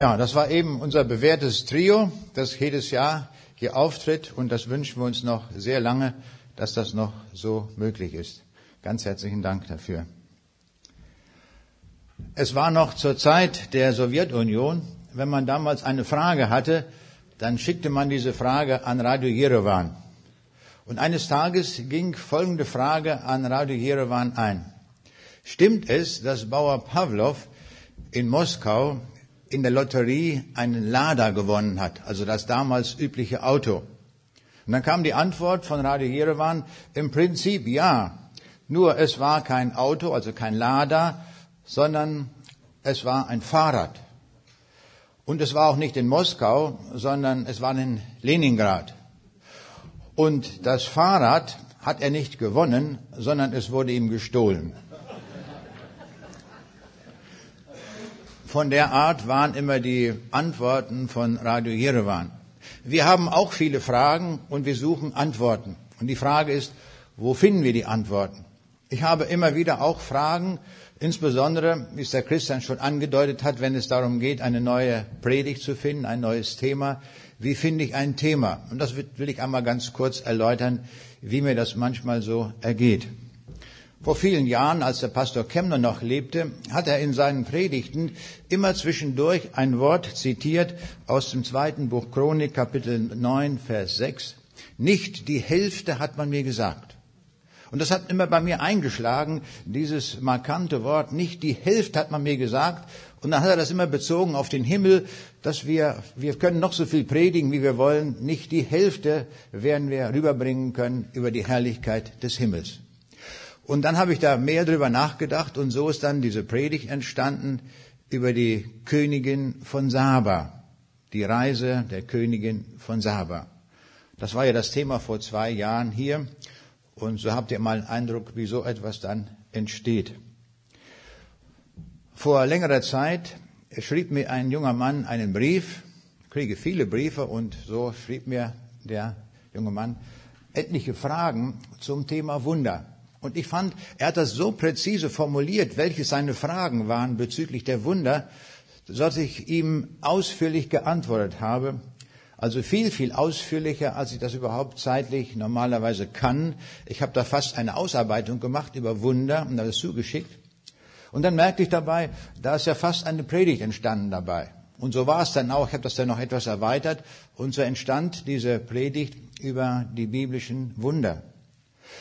Ja, das war eben unser bewährtes Trio, das jedes Jahr hier auftritt und das wünschen wir uns noch sehr lange, dass das noch so möglich ist. Ganz herzlichen Dank dafür. Es war noch zur Zeit der Sowjetunion, wenn man damals eine Frage hatte, dann schickte man diese Frage an Radio Jerewan. Und eines Tages ging folgende Frage an Radio Jerewan ein. Stimmt es, dass Bauer Pavlov in Moskau in der Lotterie einen Lada gewonnen hat, also das damals übliche Auto. Und dann kam die Antwort von Radio Jerewan, im Prinzip ja, nur es war kein Auto, also kein Lada, sondern es war ein Fahrrad. Und es war auch nicht in Moskau, sondern es war in Leningrad. Und das Fahrrad hat er nicht gewonnen, sondern es wurde ihm gestohlen. Von der Art waren immer die Antworten von Radio Jerewan. Wir haben auch viele Fragen und wir suchen Antworten. Und die Frage ist, wo finden wir die Antworten? Ich habe immer wieder auch Fragen, insbesondere, wie es der Christian schon angedeutet hat, wenn es darum geht, eine neue Predigt zu finden, ein neues Thema. Wie finde ich ein Thema? Und das will ich einmal ganz kurz erläutern, wie mir das manchmal so ergeht. Vor vielen Jahren, als der Pastor Kemner noch lebte, hat er in seinen Predigten immer zwischendurch ein Wort zitiert aus dem zweiten Buch Chronik, Kapitel 9, Vers 6. Nicht die Hälfte hat man mir gesagt. Und das hat immer bei mir eingeschlagen, dieses markante Wort, nicht die Hälfte hat man mir gesagt. Und dann hat er das immer bezogen auf den Himmel, dass wir, wir können noch so viel predigen, wie wir wollen, nicht die Hälfte werden wir rüberbringen können über die Herrlichkeit des Himmels. Und dann habe ich da mehr drüber nachgedacht und so ist dann diese Predigt entstanden über die Königin von Saba, die Reise der Königin von Saba. Das war ja das Thema vor zwei Jahren hier und so habt ihr mal einen Eindruck, wie so etwas dann entsteht. Vor längerer Zeit schrieb mir ein junger Mann einen Brief, kriege viele Briefe und so schrieb mir der junge Mann etliche Fragen zum Thema Wunder. Und ich fand, er hat das so präzise formuliert, welche seine Fragen waren bezüglich der Wunder, dass ich ihm ausführlich geantwortet habe. Also viel, viel ausführlicher, als ich das überhaupt zeitlich normalerweise kann. Ich habe da fast eine Ausarbeitung gemacht über Wunder und das zugeschickt. Und dann merkte ich dabei, da ist ja fast eine Predigt entstanden dabei. Und so war es dann auch. Ich habe das dann noch etwas erweitert. Und so entstand diese Predigt über die biblischen Wunder.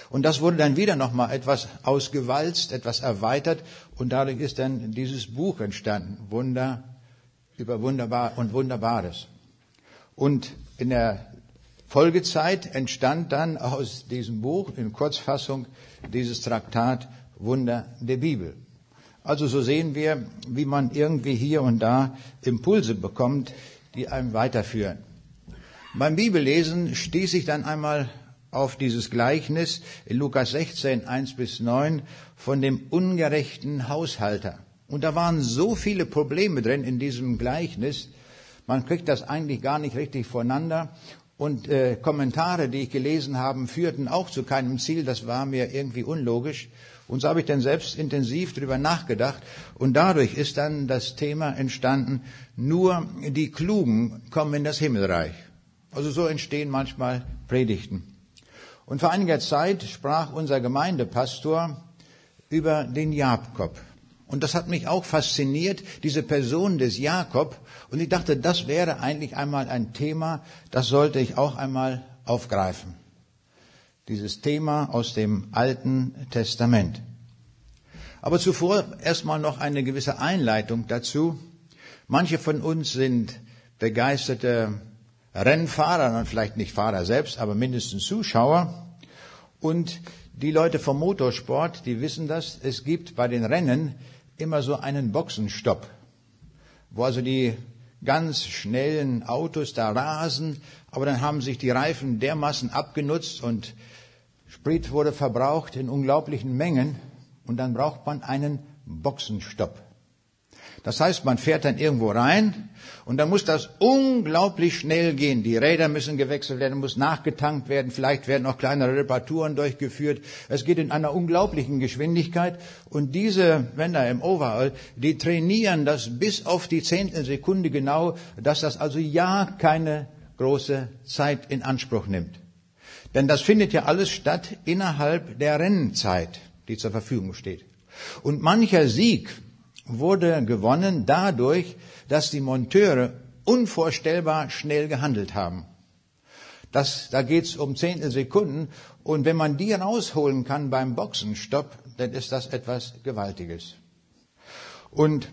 Und das wurde dann wieder nochmal etwas ausgewalzt, etwas erweitert und dadurch ist dann dieses Buch entstanden, Wunder über Wunderbar und Wunderbares. Und in der Folgezeit entstand dann aus diesem Buch in Kurzfassung dieses Traktat Wunder der Bibel. Also so sehen wir, wie man irgendwie hier und da Impulse bekommt, die einem weiterführen. Beim Bibellesen stieß ich dann einmal auf dieses Gleichnis in Lukas 16, 1 bis 9 von dem ungerechten Haushalter. Und da waren so viele Probleme drin in diesem Gleichnis, man kriegt das eigentlich gar nicht richtig voneinander. Und äh, Kommentare, die ich gelesen habe, führten auch zu keinem Ziel. Das war mir irgendwie unlogisch. Und so habe ich dann selbst intensiv darüber nachgedacht. Und dadurch ist dann das Thema entstanden, nur die Klugen kommen in das Himmelreich. Also so entstehen manchmal Predigten. Und vor einiger Zeit sprach unser Gemeindepastor über den Jakob. Und das hat mich auch fasziniert, diese Person des Jakob. Und ich dachte, das wäre eigentlich einmal ein Thema, das sollte ich auch einmal aufgreifen. Dieses Thema aus dem Alten Testament. Aber zuvor erstmal noch eine gewisse Einleitung dazu. Manche von uns sind begeisterte Rennfahrer, und vielleicht nicht Fahrer selbst, aber mindestens Zuschauer. Und die Leute vom Motorsport, die wissen das, es gibt bei den Rennen immer so einen Boxenstopp, wo also die ganz schnellen Autos da rasen, aber dann haben sich die Reifen dermaßen abgenutzt und Sprit wurde verbraucht in unglaublichen Mengen und dann braucht man einen Boxenstopp. Das heißt, man fährt dann irgendwo rein und dann muss das unglaublich schnell gehen. Die Räder müssen gewechselt werden, muss nachgetankt werden, vielleicht werden auch kleinere Reparaturen durchgeführt. Es geht in einer unglaublichen Geschwindigkeit und diese Männer im Overall, die trainieren das bis auf die Zehntelsekunde genau, dass das also ja keine große Zeit in Anspruch nimmt. Denn das findet ja alles statt innerhalb der Rennzeit, die zur Verfügung steht. Und mancher Sieg wurde gewonnen dadurch, dass die Monteure unvorstellbar schnell gehandelt haben. Das, da geht's um Zehntelsekunden und wenn man die rausholen kann beim Boxenstopp, dann ist das etwas Gewaltiges. Und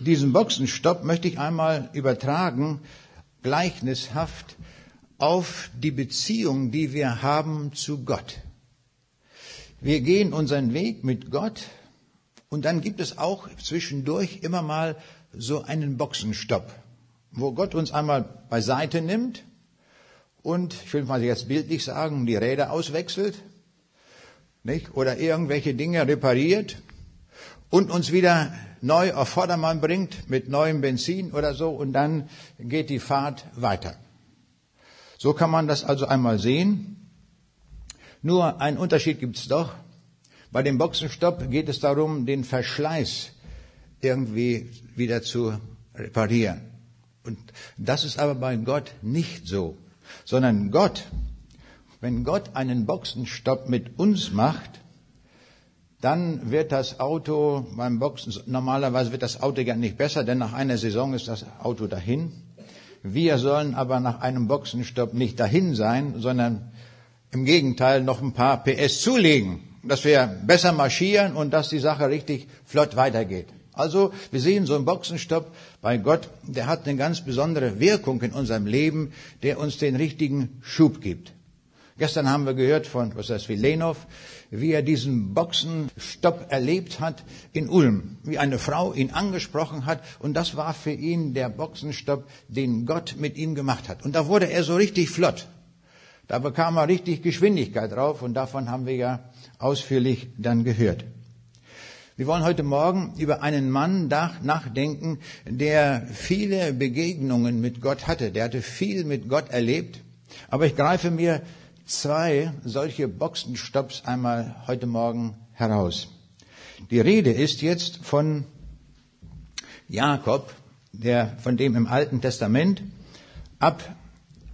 diesen Boxenstopp möchte ich einmal übertragen, gleichnishaft, auf die Beziehung, die wir haben zu Gott. Wir gehen unseren Weg mit Gott und dann gibt es auch zwischendurch immer mal so einen Boxenstopp, wo Gott uns einmal beiseite nimmt und, ich will mal jetzt bildlich sagen, die Räder auswechselt, nicht? Oder irgendwelche Dinge repariert und uns wieder neu auf Vordermann bringt mit neuem Benzin oder so und dann geht die Fahrt weiter. So kann man das also einmal sehen. Nur ein Unterschied gibt's doch. Bei dem Boxenstopp geht es darum, den Verschleiß irgendwie wieder zu reparieren. Und das ist aber bei Gott nicht so, sondern Gott, wenn Gott einen Boxenstopp mit uns macht, dann wird das Auto beim Boxen, normalerweise wird das Auto ja nicht besser, denn nach einer Saison ist das Auto dahin. Wir sollen aber nach einem Boxenstopp nicht dahin sein, sondern im Gegenteil noch ein paar PS zulegen dass wir besser marschieren und dass die Sache richtig flott weitergeht. Also wir sehen so einen Boxenstopp bei Gott, der hat eine ganz besondere Wirkung in unserem Leben, der uns den richtigen Schub gibt. Gestern haben wir gehört von was heißt Vilenov, wie er diesen Boxenstopp erlebt hat in Ulm, wie eine Frau ihn angesprochen hat und das war für ihn der Boxenstopp, den Gott mit ihm gemacht hat. Und da wurde er so richtig flott. Da bekam er richtig Geschwindigkeit drauf und davon haben wir ja ausführlich dann gehört. Wir wollen heute Morgen über einen Mann nachdenken, der viele Begegnungen mit Gott hatte. Der hatte viel mit Gott erlebt. Aber ich greife mir zwei solche Boxenstopps einmal heute Morgen heraus. Die Rede ist jetzt von Jakob, der von dem im Alten Testament ab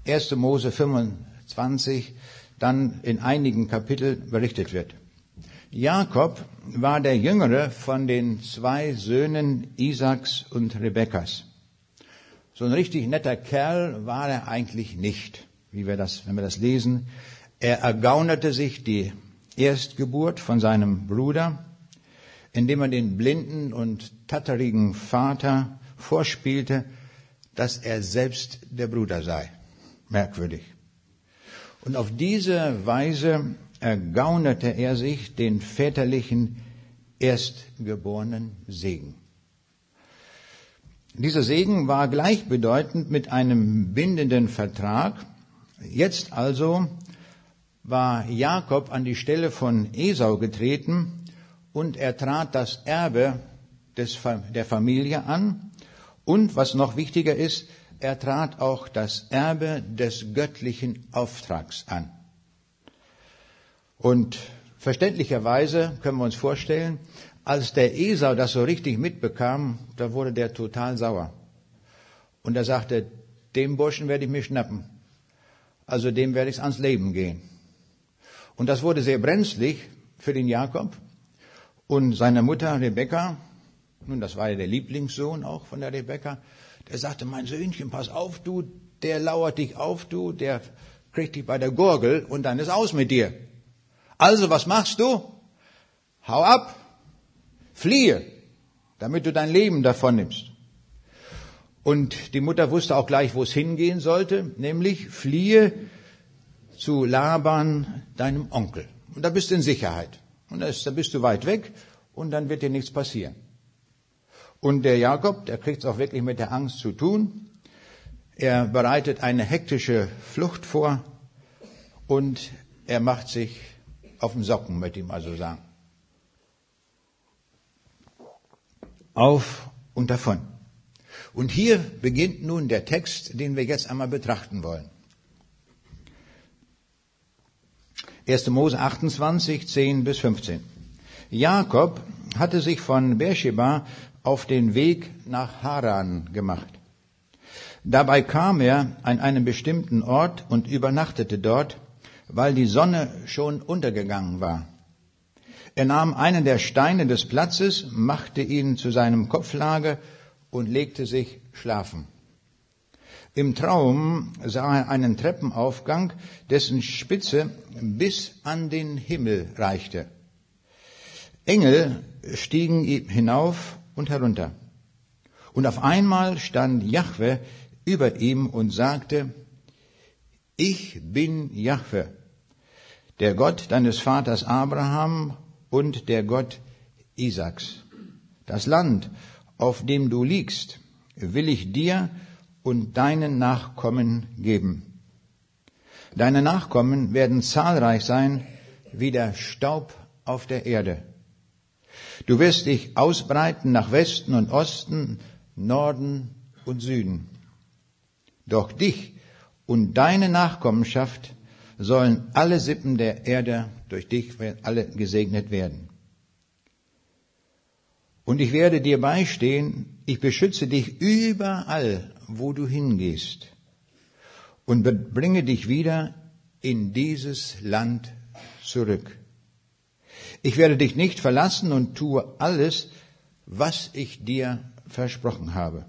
1. Mose 25 dann in einigen Kapiteln berichtet wird. Jakob war der jüngere von den zwei Söhnen Isaaks und Rebekkas. So ein richtig netter Kerl war er eigentlich nicht, wie wir das, wenn wir das lesen. Er ergaunerte sich die Erstgeburt von seinem Bruder, indem er den blinden und tatterigen Vater vorspielte, dass er selbst der Bruder sei. Merkwürdig. Und auf diese Weise ergaunerte er sich den väterlichen erstgeborenen Segen. Dieser Segen war gleichbedeutend mit einem bindenden Vertrag. Jetzt also war Jakob an die Stelle von Esau getreten und er trat das Erbe des, der Familie an und, was noch wichtiger ist, er trat auch das Erbe des göttlichen Auftrags an. Und verständlicherweise können wir uns vorstellen, als der Esau das so richtig mitbekam, da wurde der total sauer. Und er sagte, dem Burschen werde ich mich schnappen. Also dem werde ich ans Leben gehen. Und das wurde sehr brenzlig für den Jakob und seine Mutter Rebekka. Nun, das war ja der Lieblingssohn auch von der Rebekka. Der sagte, mein Söhnchen, pass auf, du, der lauert dich auf, du, der kriegt dich bei der Gurgel und dann ist aus mit dir. Also, was machst du? Hau ab, fliehe, damit du dein Leben davon nimmst. Und die Mutter wusste auch gleich, wo es hingehen sollte, nämlich fliehe zu Laban, deinem Onkel. Und da bist du in Sicherheit. Und da bist du weit weg und dann wird dir nichts passieren. Und der Jakob, der kriegt es auch wirklich mit der Angst zu tun. Er bereitet eine hektische Flucht vor und er macht sich auf den Socken, möchte ich mal so sagen. Auf und davon. Und hier beginnt nun der Text, den wir jetzt einmal betrachten wollen. 1. Mose 28, 10 bis 15. Jakob hatte sich von Beersheba auf den Weg nach Haran gemacht. Dabei kam er an einen bestimmten Ort und übernachtete dort, weil die Sonne schon untergegangen war. Er nahm einen der Steine des Platzes, machte ihn zu seinem Kopflage und legte sich schlafen. Im Traum sah er einen Treppenaufgang, dessen Spitze bis an den Himmel reichte. Engel stiegen hinauf und herunter. Und auf einmal stand Jahwe über ihm und sagte, ich bin Jahwe, der Gott deines Vaters Abraham und der Gott Isaaks. Das Land, auf dem du liegst, will ich dir und deinen Nachkommen geben. Deine Nachkommen werden zahlreich sein wie der Staub auf der Erde. Du wirst dich ausbreiten nach Westen und Osten, Norden und Süden. Doch dich und deine Nachkommenschaft sollen alle Sippen der Erde durch dich alle gesegnet werden. Und ich werde dir beistehen, ich beschütze dich überall, wo du hingehst und bringe dich wieder in dieses Land zurück. Ich werde dich nicht verlassen und tue alles, was ich dir versprochen habe.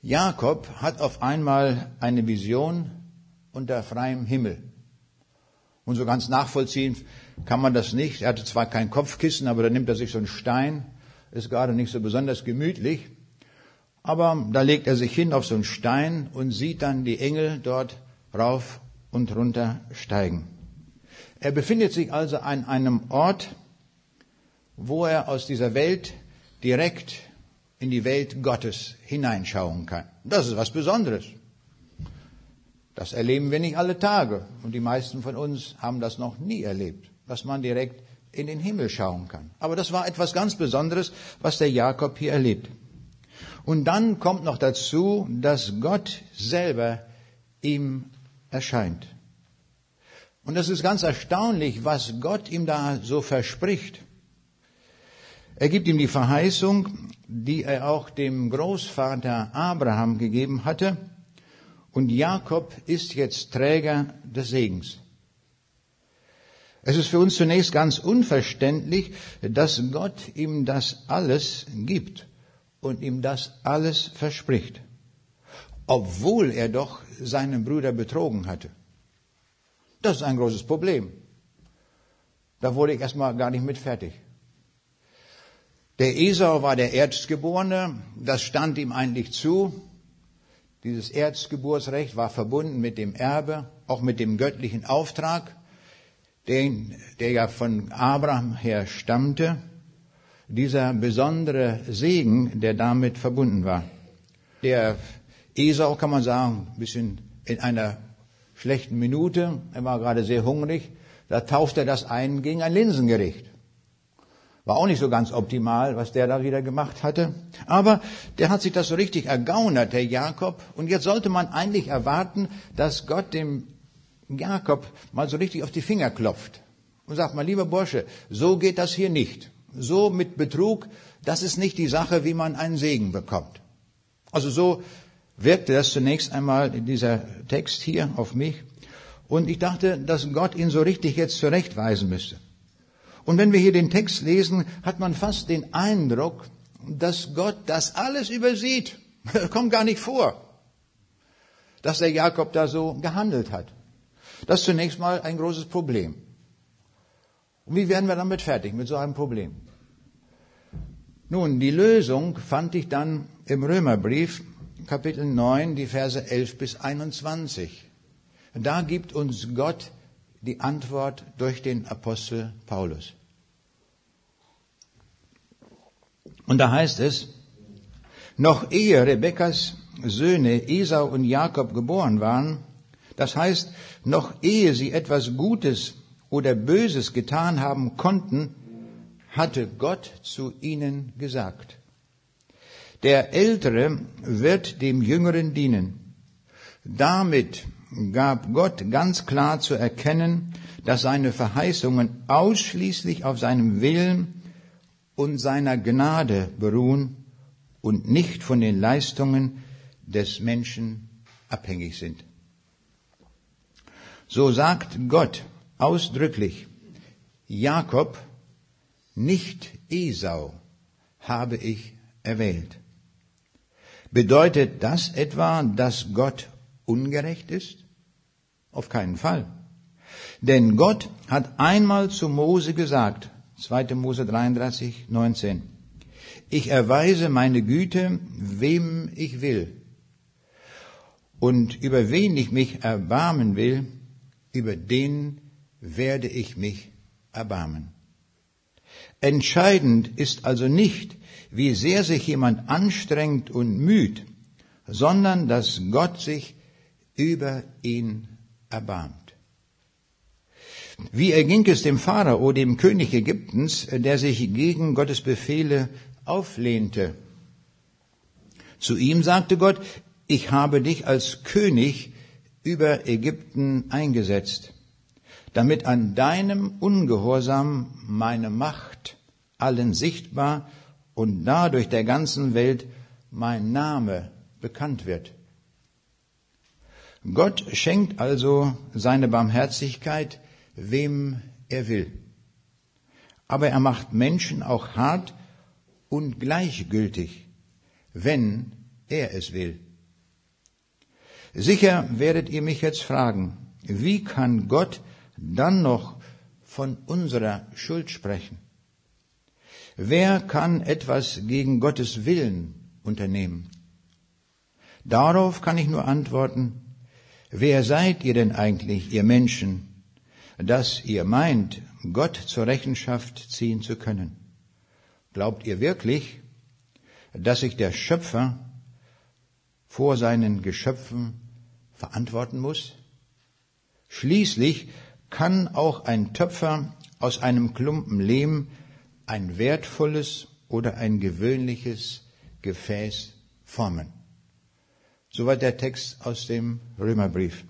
Jakob hat auf einmal eine Vision unter freiem Himmel. Und so ganz nachvollziehen kann man das nicht. Er hatte zwar kein Kopfkissen, aber da nimmt er sich so einen Stein. Ist gerade nicht so besonders gemütlich. Aber da legt er sich hin auf so einen Stein und sieht dann die Engel dort rauf und runter steigen. Er befindet sich also an einem Ort, wo er aus dieser Welt direkt in die Welt Gottes hineinschauen kann. Das ist was Besonderes. Das erleben wir nicht alle Tage. Und die meisten von uns haben das noch nie erlebt, dass man direkt in den Himmel schauen kann. Aber das war etwas ganz Besonderes, was der Jakob hier erlebt. Und dann kommt noch dazu, dass Gott selber ihm erscheint. Und das ist ganz erstaunlich, was Gott ihm da so verspricht. Er gibt ihm die Verheißung, die er auch dem Großvater Abraham gegeben hatte. Und Jakob ist jetzt Träger des Segens. Es ist für uns zunächst ganz unverständlich, dass Gott ihm das alles gibt und ihm das alles verspricht, obwohl er doch seinen Bruder betrogen hatte. Das ist ein großes Problem. Da wurde ich erstmal gar nicht mit fertig. Der Esau war der Erstgeborene, das stand ihm eigentlich zu. Dieses Erzgeburtsrecht war verbunden mit dem Erbe, auch mit dem göttlichen Auftrag, den, der ja von Abraham her stammte dieser besondere Segen, der damit verbunden war. Der Esau, kann man sagen, ein bisschen in einer schlechten Minute, er war gerade sehr hungrig, da tauschte er das ein gegen ein Linsengericht. War auch nicht so ganz optimal, was der da wieder gemacht hatte. Aber der hat sich das so richtig ergaunert, der Jakob. Und jetzt sollte man eigentlich erwarten, dass Gott dem Jakob mal so richtig auf die Finger klopft und sagt mal, lieber Bursche, so geht das hier nicht so mit Betrug, das ist nicht die Sache, wie man einen Segen bekommt. Also so wirkte das zunächst einmal in dieser Text hier auf mich. Und ich dachte, dass Gott ihn so richtig jetzt zurechtweisen müsste. Und wenn wir hier den Text lesen, hat man fast den Eindruck, dass Gott das alles übersieht. Kommt gar nicht vor, dass der Jakob da so gehandelt hat. Das ist zunächst mal ein großes Problem. Und wie werden wir damit fertig mit so einem Problem? Nun, die Lösung fand ich dann im Römerbrief, Kapitel 9, die Verse 11 bis 21. Da gibt uns Gott die Antwort durch den Apostel Paulus. Und da heißt es, noch ehe Rebekkas Söhne Esau und Jakob geboren waren, das heißt, noch ehe sie etwas Gutes oder Böses getan haben konnten, hatte Gott zu ihnen gesagt. Der Ältere wird dem Jüngeren dienen. Damit gab Gott ganz klar zu erkennen, dass seine Verheißungen ausschließlich auf seinem Willen und seiner Gnade beruhen und nicht von den Leistungen des Menschen abhängig sind. So sagt Gott ausdrücklich, Jakob, nicht Esau habe ich erwählt. Bedeutet das etwa, dass Gott ungerecht ist? Auf keinen Fall. Denn Gott hat einmal zu Mose gesagt, 2. Mose 33, 19, ich erweise meine Güte, wem ich will. Und über wen ich mich erbarmen will, über den werde ich mich erbarmen. Entscheidend ist also nicht, wie sehr sich jemand anstrengt und müht, sondern dass Gott sich über ihn erbarmt. Wie erging es dem Pharao, dem König Ägyptens, der sich gegen Gottes Befehle auflehnte? Zu ihm sagte Gott, ich habe dich als König über Ägypten eingesetzt, damit an deinem Ungehorsam meine Macht allen sichtbar und dadurch der ganzen Welt mein Name bekannt wird. Gott schenkt also seine Barmherzigkeit, wem er will. Aber er macht Menschen auch hart und gleichgültig, wenn er es will. Sicher werdet ihr mich jetzt fragen, wie kann Gott dann noch von unserer Schuld sprechen? Wer kann etwas gegen Gottes Willen unternehmen? Darauf kann ich nur antworten, wer seid ihr denn eigentlich, ihr Menschen, dass ihr meint, Gott zur Rechenschaft ziehen zu können? Glaubt ihr wirklich, dass sich der Schöpfer vor seinen Geschöpfen verantworten muss? Schließlich kann auch ein Töpfer aus einem Klumpen Lehm ein wertvolles oder ein gewöhnliches Gefäß formen. Soweit der Text aus dem Römerbrief.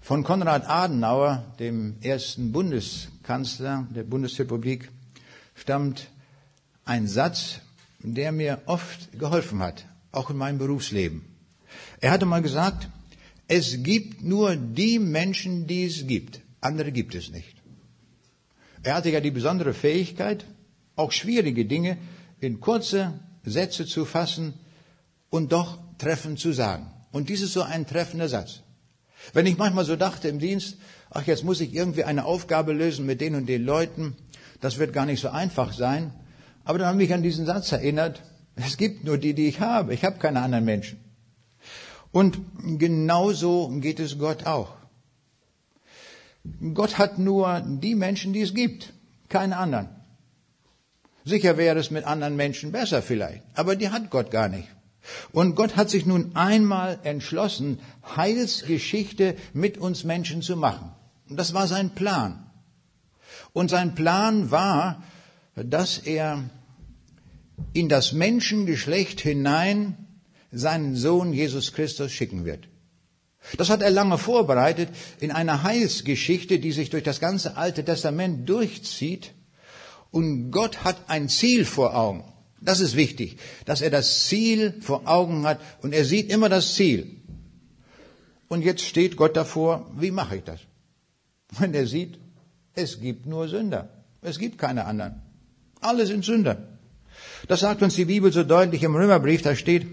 Von Konrad Adenauer, dem ersten Bundeskanzler der Bundesrepublik, stammt ein Satz, der mir oft geholfen hat, auch in meinem Berufsleben. Er hatte mal gesagt, es gibt nur die Menschen, die es gibt. Andere gibt es nicht. Er hatte ja die besondere Fähigkeit, auch schwierige Dinge in kurze Sätze zu fassen und doch treffend zu sagen. Und dies ist so ein treffender Satz. Wenn ich manchmal so dachte im Dienst, ach, jetzt muss ich irgendwie eine Aufgabe lösen mit den und den Leuten, das wird gar nicht so einfach sein. Aber dann habe ich mich an diesen Satz erinnert, es gibt nur die, die ich habe. Ich habe keine anderen Menschen. Und genauso geht es Gott auch. Gott hat nur die Menschen, die es gibt, keine anderen. Sicher wäre es mit anderen Menschen besser vielleicht, aber die hat Gott gar nicht. Und Gott hat sich nun einmal entschlossen, Heilsgeschichte mit uns Menschen zu machen. Und das war sein Plan. Und sein Plan war, dass er in das Menschengeschlecht hinein seinen Sohn Jesus Christus schicken wird. Das hat er lange vorbereitet in einer Heilsgeschichte, die sich durch das ganze Alte Testament durchzieht. Und Gott hat ein Ziel vor Augen. Das ist wichtig, dass er das Ziel vor Augen hat und er sieht immer das Ziel. Und jetzt steht Gott davor, wie mache ich das? Wenn er sieht, es gibt nur Sünder. Es gibt keine anderen. Alle sind Sünder. Das sagt uns die Bibel so deutlich im Römerbrief, da steht,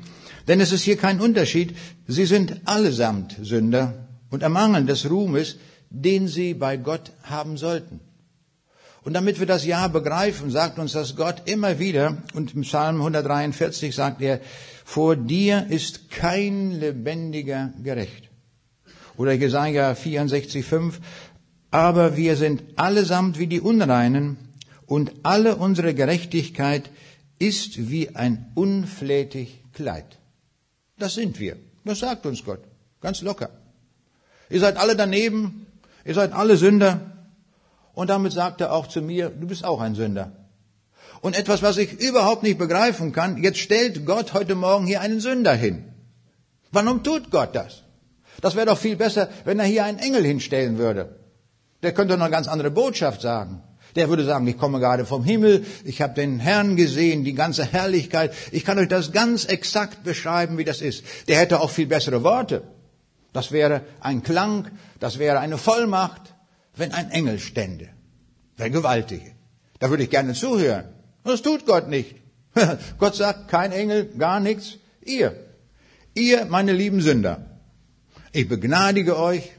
denn es ist hier kein Unterschied, sie sind allesamt Sünder und ermangeln des Ruhmes, den sie bei Gott haben sollten. Und damit wir das Ja begreifen, sagt uns das Gott immer wieder, und im Psalm 143 sagt er, vor dir ist kein lebendiger gerecht. Oder Jesaja 64, 5, aber wir sind allesamt wie die Unreinen und alle unsere Gerechtigkeit ist wie ein unflätig Kleid. Das sind wir. Das sagt uns Gott. Ganz locker. Ihr seid alle daneben. Ihr seid alle Sünder. Und damit sagt er auch zu mir, du bist auch ein Sünder. Und etwas, was ich überhaupt nicht begreifen kann, jetzt stellt Gott heute Morgen hier einen Sünder hin. Warum tut Gott das? Das wäre doch viel besser, wenn er hier einen Engel hinstellen würde. Der könnte noch eine ganz andere Botschaft sagen. Der würde sagen, ich komme gerade vom Himmel, ich habe den Herrn gesehen, die ganze Herrlichkeit. Ich kann euch das ganz exakt beschreiben, wie das ist. Der hätte auch viel bessere Worte. Das wäre ein Klang, das wäre eine Vollmacht, wenn ein Engel stände. Wäre gewaltig. Da würde ich gerne zuhören. Das tut Gott nicht. Gott sagt, kein Engel, gar nichts. Ihr, ihr, meine lieben Sünder, ich begnadige euch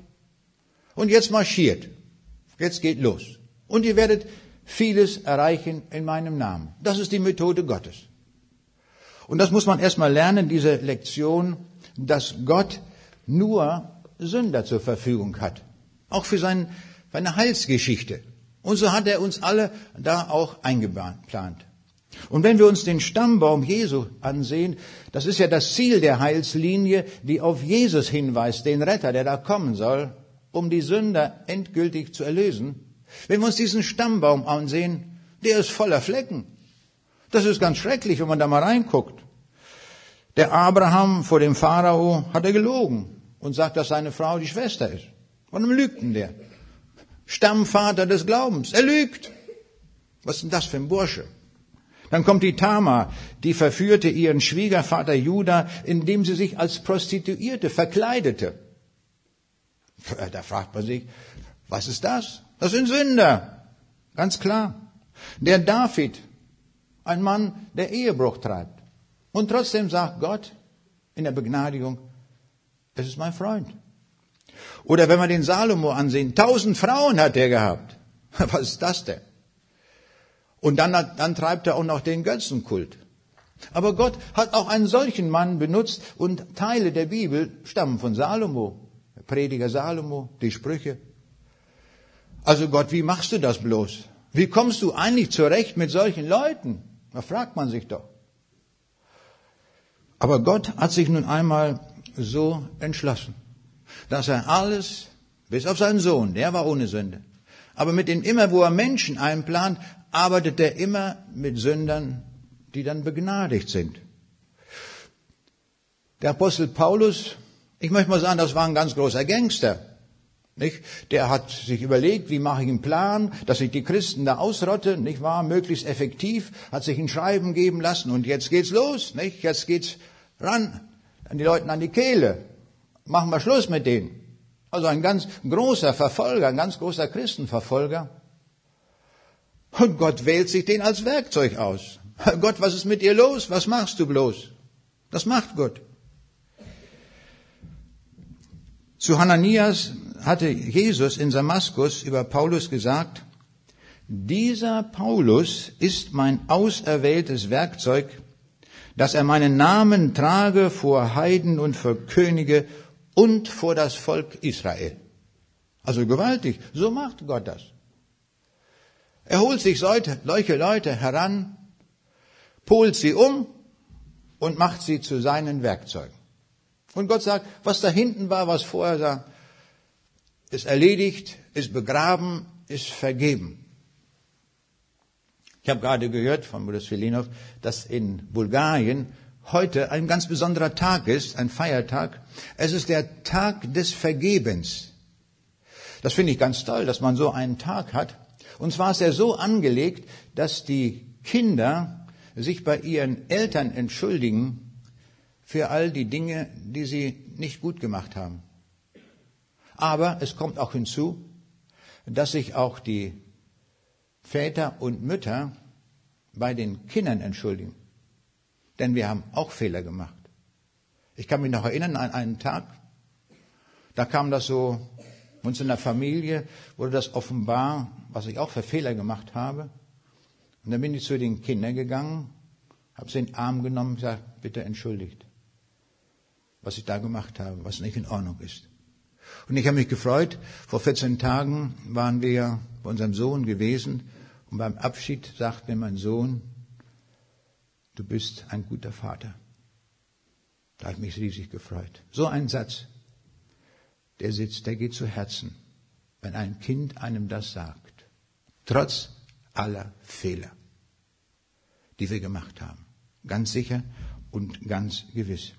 und jetzt marschiert. Jetzt geht los. Und ihr werdet vieles erreichen in meinem Namen. Das ist die Methode Gottes. Und das muss man erstmal lernen, diese Lektion, dass Gott nur Sünder zur Verfügung hat. Auch für sein, seine Heilsgeschichte. Und so hat er uns alle da auch eingeplant. Und wenn wir uns den Stammbaum Jesu ansehen, das ist ja das Ziel der Heilslinie, die auf Jesus hinweist, den Retter, der da kommen soll, um die Sünder endgültig zu erlösen. Wenn wir uns diesen Stammbaum ansehen, der ist voller Flecken. Das ist ganz schrecklich, wenn man da mal reinguckt. Der Abraham vor dem Pharao hat er gelogen und sagt, dass seine Frau die Schwester ist. Warum lügt denn der? Stammvater des Glaubens. Er lügt. Was ist denn das für ein Bursche? Dann kommt die Tama, die verführte ihren Schwiegervater Judah, indem sie sich als Prostituierte verkleidete. Da fragt man sich, was ist das? Das sind Sünder. Ganz klar. Der David, ein Mann, der Ehebruch treibt. Und trotzdem sagt Gott in der Begnadigung, es ist mein Freund. Oder wenn wir den Salomo ansehen, tausend Frauen hat er gehabt. Was ist das denn? Und dann, dann treibt er auch noch den Götzenkult. Aber Gott hat auch einen solchen Mann benutzt und Teile der Bibel stammen von Salomo. Der Prediger Salomo, die Sprüche. Also Gott, wie machst du das bloß? Wie kommst du eigentlich zurecht mit solchen Leuten? Da fragt man sich doch. Aber Gott hat sich nun einmal so entschlossen, dass er alles, bis auf seinen Sohn, der war ohne Sünde, aber mit dem immer, wo er Menschen einplant, arbeitet er immer mit Sündern, die dann begnadigt sind. Der Apostel Paulus, ich möchte mal sagen, das war ein ganz großer Gangster. Nicht? Der hat sich überlegt, wie mache ich einen Plan, dass ich die Christen da ausrotte, nicht wahr, möglichst effektiv, hat sich ein Schreiben geben lassen und jetzt geht's los, nicht? Jetzt geht's ran an die Leuten an die Kehle. Machen wir Schluss mit denen. Also ein ganz großer Verfolger, ein ganz großer Christenverfolger. Und Gott wählt sich den als Werkzeug aus. Gott, was ist mit dir los? Was machst du bloß? Das macht Gott. Zu Hananias hatte Jesus in Damaskus über Paulus gesagt, dieser Paulus ist mein auserwähltes Werkzeug, dass er meinen Namen trage vor Heiden und vor Könige und vor das Volk Israel. Also gewaltig. So macht Gott das. Er holt sich solche Leute heran, polt sie um und macht sie zu seinen Werkzeugen. Und Gott sagt, was da hinten war, was vorher war, ist erledigt, ist begraben, ist vergeben. Ich habe gerade gehört von Bruder Filinov, dass in Bulgarien heute ein ganz besonderer Tag ist, ein Feiertag. Es ist der Tag des Vergebens. Das finde ich ganz toll, dass man so einen Tag hat. Und zwar ist er so angelegt, dass die Kinder sich bei ihren Eltern entschuldigen für all die Dinge, die sie nicht gut gemacht haben. Aber es kommt auch hinzu, dass sich auch die Väter und Mütter bei den Kindern entschuldigen. Denn wir haben auch Fehler gemacht. Ich kann mich noch erinnern an einen Tag, da kam das so, uns in der Familie wurde das offenbar, was ich auch für Fehler gemacht habe. Und dann bin ich zu den Kindern gegangen, habe sie in den Arm genommen und gesagt, bitte entschuldigt, was ich da gemacht habe, was nicht in Ordnung ist. Und ich habe mich gefreut, vor 14 Tagen waren wir bei unserem Sohn gewesen und beim Abschied sagt mir mein Sohn, du bist ein guter Vater. Da hat mich riesig gefreut. So ein Satz, der sitzt, der geht zu Herzen, wenn ein Kind einem das sagt. Trotz aller Fehler. die wir gemacht haben. Ganz sicher und ganz gewiss.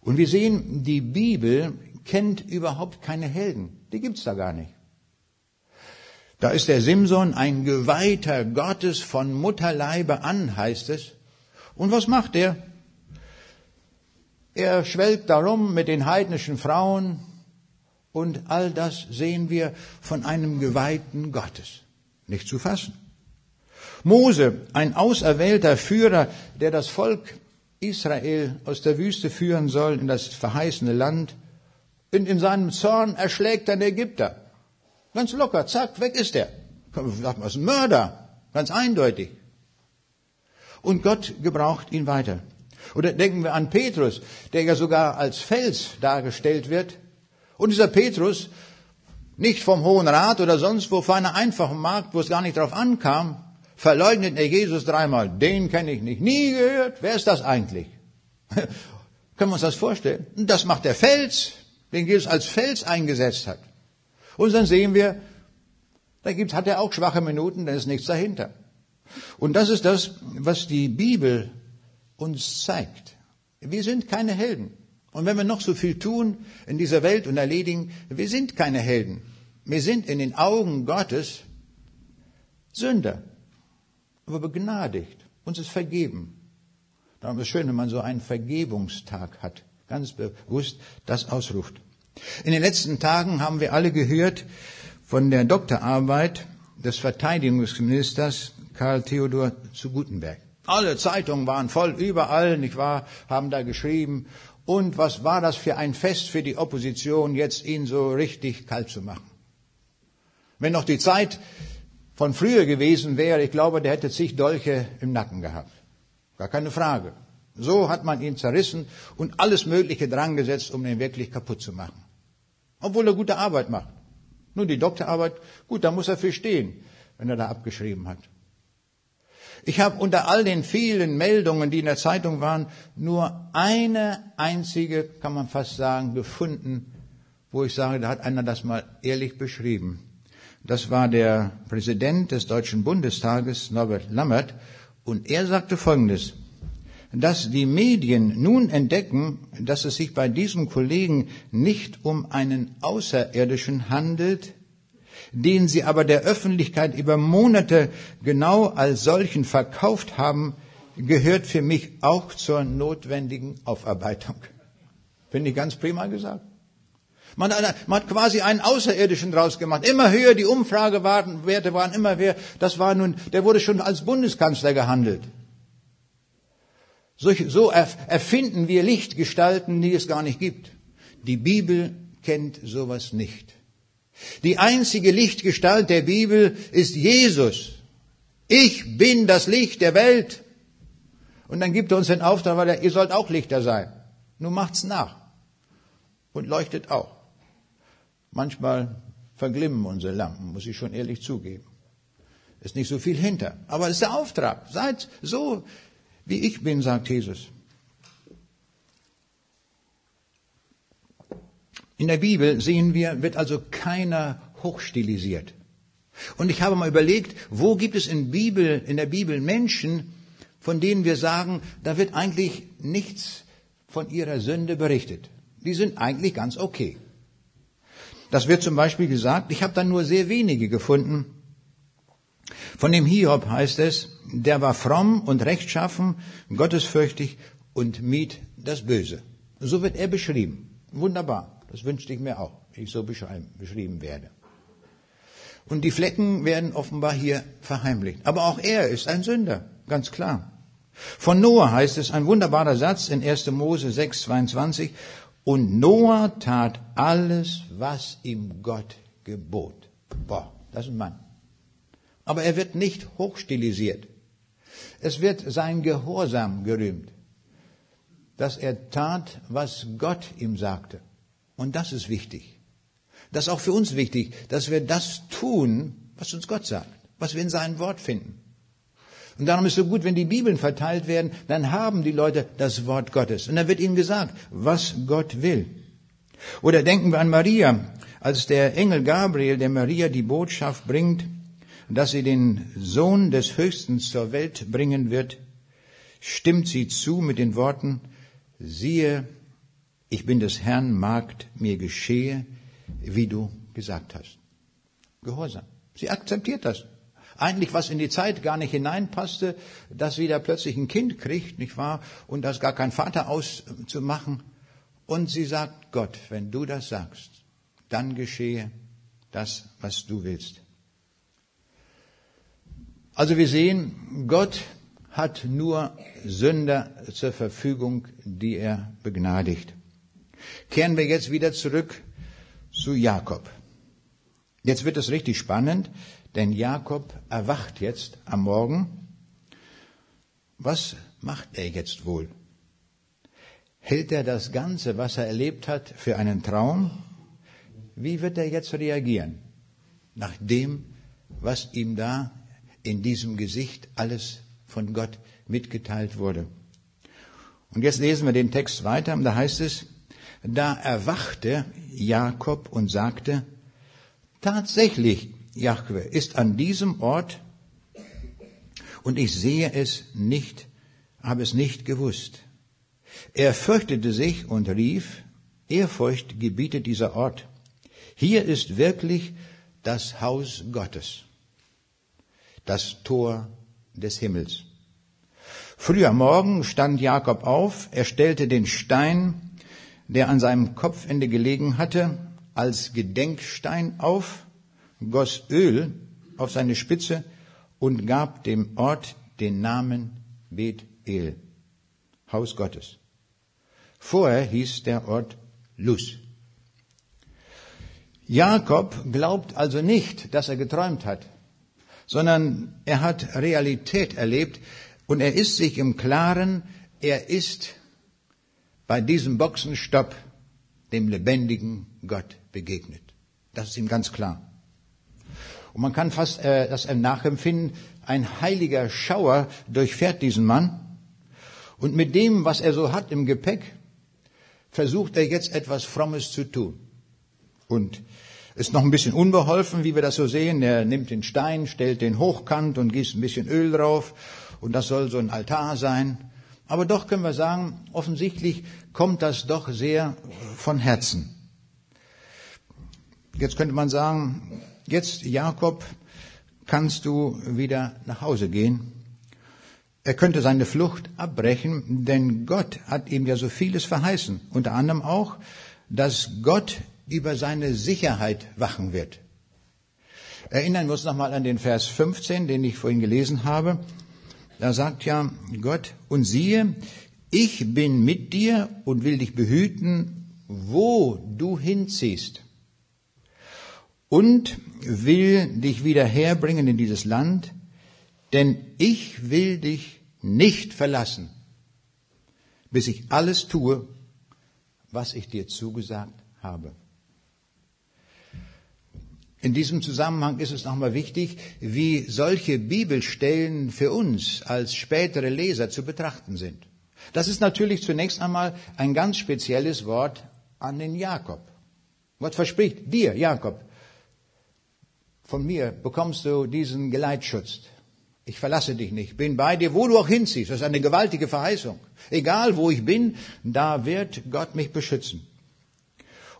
Und wir sehen, die Bibel kennt überhaupt keine Helden. Die gibt's da gar nicht. Da ist der Simson ein Geweihter Gottes von Mutterleibe an, heißt es. Und was macht er? Er schwelgt darum mit den heidnischen Frauen und all das sehen wir von einem Geweihten Gottes. Nicht zu fassen. Mose, ein auserwählter Führer, der das Volk Israel aus der Wüste führen soll in das verheißene Land, und in seinem Zorn erschlägt er den Ägypter. Ganz locker, zack, weg ist er. Sagt man, ist ein Mörder. Ganz eindeutig. Und Gott gebraucht ihn weiter. Oder denken wir an Petrus, der ja sogar als Fels dargestellt wird. Und dieser Petrus, nicht vom Hohen Rat oder sonst wo, auf einer einfachen Markt, wo es gar nicht drauf ankam, verleugnet er Jesus dreimal. Den kenne ich nicht. Nie gehört. Wer ist das eigentlich? Können wir uns das vorstellen? Das macht der Fels, den Jesus als Fels eingesetzt hat. Und dann sehen wir, da gibt, hat er auch schwache Minuten, da ist nichts dahinter. Und das ist das, was die Bibel uns zeigt. Wir sind keine Helden. Und wenn wir noch so viel tun in dieser Welt und erledigen, wir sind keine Helden. Wir sind in den Augen Gottes Sünder, aber begnadigt. Uns ist vergeben. Darum ist es schön, wenn man so einen Vergebungstag hat, ganz bewusst das ausruft. In den letzten Tagen haben wir alle gehört von der Doktorarbeit des Verteidigungsministers Karl Theodor zu Gutenberg. Alle Zeitungen waren voll, überall, nicht wahr, haben da geschrieben. Und was war das für ein Fest für die Opposition, jetzt ihn so richtig kalt zu machen? Wenn noch die Zeit von früher gewesen wäre, ich glaube, der hätte zig Dolche im Nacken gehabt. Gar keine Frage. So hat man ihn zerrissen und alles Mögliche dran gesetzt, um ihn wirklich kaputt zu machen. Obwohl er gute Arbeit macht. Nur die Doktorarbeit, gut, da muss er für stehen, wenn er da abgeschrieben hat. Ich habe unter all den vielen Meldungen, die in der Zeitung waren, nur eine einzige, kann man fast sagen, gefunden, wo ich sage, da hat einer das mal ehrlich beschrieben. Das war der Präsident des Deutschen Bundestages, Norbert Lammert, und er sagte Folgendes, dass die Medien nun entdecken, dass es sich bei diesem Kollegen nicht um einen Außerirdischen handelt, den sie aber der Öffentlichkeit über Monate genau als solchen verkauft haben, gehört für mich auch zur notwendigen Aufarbeitung. Finde ich ganz prima gesagt. Man hat, man hat quasi einen Außerirdischen draus gemacht. Immer höher, die Umfragewerte waren immer höher. Das war nun, der wurde schon als Bundeskanzler gehandelt. So erfinden wir Lichtgestalten, die es gar nicht gibt. Die Bibel kennt sowas nicht. Die einzige Lichtgestalt der Bibel ist Jesus. Ich bin das Licht der Welt. Und dann gibt er uns den Auftrag, weil er, ihr sollt auch Lichter sein. Nun macht's nach. Und leuchtet auch. Manchmal verglimmen unsere Lampen, muss ich schon ehrlich zugeben. Ist nicht so viel hinter. Aber es ist der Auftrag. Seid so, wie ich bin, sagt Jesus. In der Bibel sehen wir, wird also keiner hochstilisiert. Und ich habe mal überlegt, wo gibt es in, Bibel, in der Bibel Menschen, von denen wir sagen, da wird eigentlich nichts von ihrer Sünde berichtet. Die sind eigentlich ganz okay. Das wird zum Beispiel gesagt, ich habe da nur sehr wenige gefunden. Von dem Hiob heißt es, der war fromm und rechtschaffen, gottesfürchtig und mied das Böse. So wird er beschrieben. Wunderbar. Das wünschte ich mir auch, ich so beschrieben werde. Und die Flecken werden offenbar hier verheimlicht. Aber auch er ist ein Sünder, ganz klar. Von Noah heißt es ein wunderbarer Satz in 1. Mose 6, 22. Und Noah tat alles, was ihm Gott gebot. Boah, das ist ein Mann. Aber er wird nicht hochstilisiert. Es wird sein Gehorsam gerühmt, dass er tat, was Gott ihm sagte. Und das ist wichtig. Das ist auch für uns wichtig, dass wir das tun, was uns Gott sagt, was wir in seinem Wort finden. Und darum ist es so gut, wenn die Bibeln verteilt werden, dann haben die Leute das Wort Gottes. Und dann wird ihnen gesagt, was Gott will. Oder denken wir an Maria, als der Engel Gabriel der Maria die Botschaft bringt, dass sie den Sohn des Höchsten zur Welt bringen wird, stimmt sie zu mit den Worten, siehe, ich bin des Herrn Magd, mir geschehe, wie du gesagt hast. Gehorsam. Sie akzeptiert das. Eigentlich, was in die Zeit gar nicht hineinpasste, dass sie da plötzlich ein Kind kriegt, nicht wahr? Und das gar kein Vater auszumachen. Und sie sagt, Gott, wenn du das sagst, dann geschehe das, was du willst. Also wir sehen, Gott hat nur Sünder zur Verfügung, die er begnadigt. Kehren wir jetzt wieder zurück zu Jakob. Jetzt wird es richtig spannend, denn Jakob erwacht jetzt am Morgen. Was macht er jetzt wohl? Hält er das Ganze, was er erlebt hat, für einen Traum? Wie wird er jetzt reagieren? Nach dem, was ihm da in diesem Gesicht alles von Gott mitgeteilt wurde. Und jetzt lesen wir den Text weiter, da heißt es, da erwachte Jakob und sagte, tatsächlich, Jahwe ist an diesem Ort und ich sehe es nicht, habe es nicht gewusst. Er fürchtete sich und rief, Ehrfurcht gebietet dieser Ort. Hier ist wirklich das Haus Gottes, das Tor des Himmels. Früh am Morgen stand Jakob auf, er stellte den Stein, der an seinem Kopfende gelegen hatte, als Gedenkstein auf, goss Öl auf seine Spitze und gab dem Ort den Namen Bet-El, Haus Gottes. Vorher hieß der Ort Luz. Jakob glaubt also nicht, dass er geträumt hat, sondern er hat Realität erlebt und er ist sich im Klaren, er ist bei diesem Boxenstopp dem lebendigen Gott begegnet. Das ist ihm ganz klar. Und man kann fast äh, das nachempfinden, ein heiliger Schauer durchfährt diesen Mann. Und mit dem, was er so hat im Gepäck, versucht er jetzt etwas Frommes zu tun. Und ist noch ein bisschen unbeholfen, wie wir das so sehen. Er nimmt den Stein, stellt den hochkant und gießt ein bisschen Öl drauf. Und das soll so ein Altar sein. Aber doch können wir sagen, offensichtlich kommt das doch sehr von Herzen. Jetzt könnte man sagen, jetzt Jakob, kannst du wieder nach Hause gehen. Er könnte seine Flucht abbrechen, denn Gott hat ihm ja so vieles verheißen. Unter anderem auch, dass Gott über seine Sicherheit wachen wird. Erinnern wir uns nochmal an den Vers 15, den ich vorhin gelesen habe. Da sagt ja Gott, und siehe, ich bin mit dir und will dich behüten, wo du hinziehst. Und will dich wieder herbringen in dieses Land, denn ich will dich nicht verlassen, bis ich alles tue, was ich dir zugesagt habe. In diesem Zusammenhang ist es nochmal wichtig, wie solche Bibelstellen für uns als spätere Leser zu betrachten sind. Das ist natürlich zunächst einmal ein ganz spezielles Wort an den Jakob. Gott verspricht dir, Jakob, von mir bekommst du diesen Geleitschutz. Ich verlasse dich nicht, bin bei dir, wo du auch hinziehst. Das ist eine gewaltige Verheißung. Egal wo ich bin, da wird Gott mich beschützen.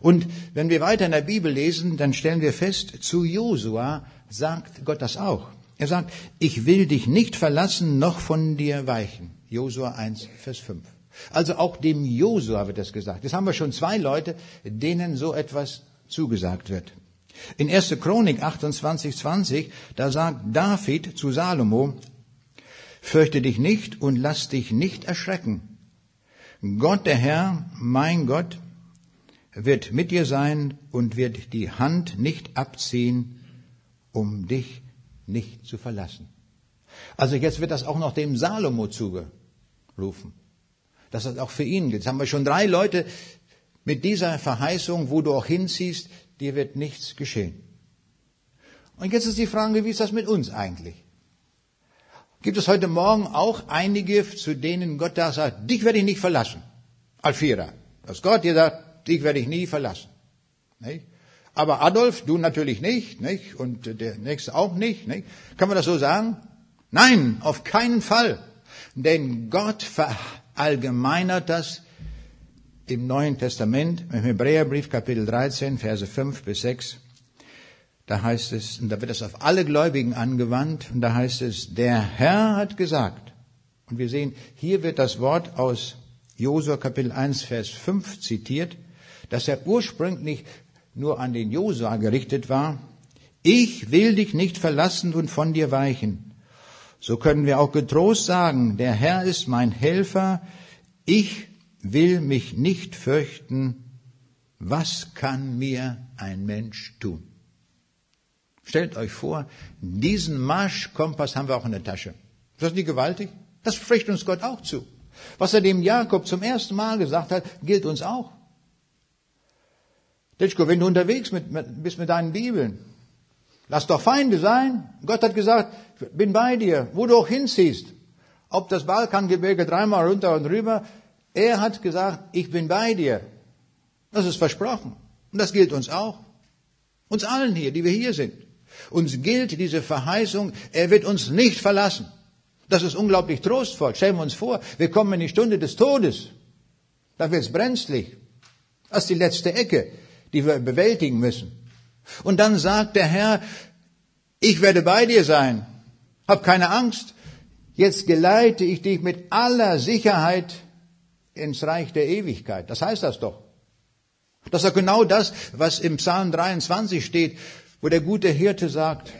Und wenn wir weiter in der Bibel lesen, dann stellen wir fest, zu Josua sagt Gott das auch. Er sagt, ich will dich nicht verlassen, noch von dir weichen. Josua 1, Vers 5. Also auch dem Josua wird das gesagt. Jetzt haben wir schon zwei Leute, denen so etwas zugesagt wird. In 1. Chronik 28, 20, da sagt David zu Salomo, fürchte dich nicht und lass dich nicht erschrecken. Gott der Herr, mein Gott, wird mit dir sein und wird die Hand nicht abziehen, um dich nicht zu verlassen. Also jetzt wird das auch noch dem Salomo zugerufen. Das ist auch für ihn gilt. Jetzt haben wir schon drei Leute mit dieser Verheißung, wo du auch hinziehst, dir wird nichts geschehen. Und jetzt ist die Frage, wie ist das mit uns eigentlich? Gibt es heute Morgen auch einige, zu denen Gott da sagt, dich werde ich nicht verlassen? Alfira. Dass Gott dir sagt, dich werde ich nie verlassen. Nicht? Aber Adolf, du natürlich nicht, nicht? Und der nächste auch nicht, nicht? Kann man das so sagen? Nein, auf keinen Fall. Denn Gott verallgemeinert das im Neuen Testament, im Hebräerbrief Kapitel 13, Verse 5 bis 6. Da heißt es, und da wird es auf alle Gläubigen angewandt, und da heißt es, der Herr hat gesagt, und wir sehen, hier wird das Wort aus Josua Kapitel 1, Vers 5 zitiert, dass er ursprünglich nur an den Josua gerichtet war. Ich will dich nicht verlassen und von dir weichen. So können wir auch getrost sagen, der Herr ist mein Helfer, ich will mich nicht fürchten, was kann mir ein Mensch tun? Stellt euch vor, diesen Marschkompass haben wir auch in der Tasche. Ist das nicht gewaltig? Das spricht uns Gott auch zu. Was er dem Jakob zum ersten Mal gesagt hat, gilt uns auch. Ditschko, wenn du unterwegs mit, mit, bist mit deinen Bibeln, lass doch Feinde sein. Gott hat gesagt, bin bei dir, wo du auch hinziehst. Ob das Balkangebirge dreimal runter und rüber, er hat gesagt, ich bin bei dir. Das ist versprochen. Und das gilt uns auch. Uns allen hier, die wir hier sind. Uns gilt diese Verheißung, er wird uns nicht verlassen. Das ist unglaublich trostvoll. Stellen wir uns vor, wir kommen in die Stunde des Todes. Da wird es brenzlig. Das ist die letzte Ecke, die wir bewältigen müssen. Und dann sagt der Herr, ich werde bei dir sein. Hab keine Angst. Jetzt geleite ich dich mit aller Sicherheit ins Reich der Ewigkeit. Das heißt das doch. Das ist doch genau das, was im Psalm 23 steht, wo der gute Hirte sagt,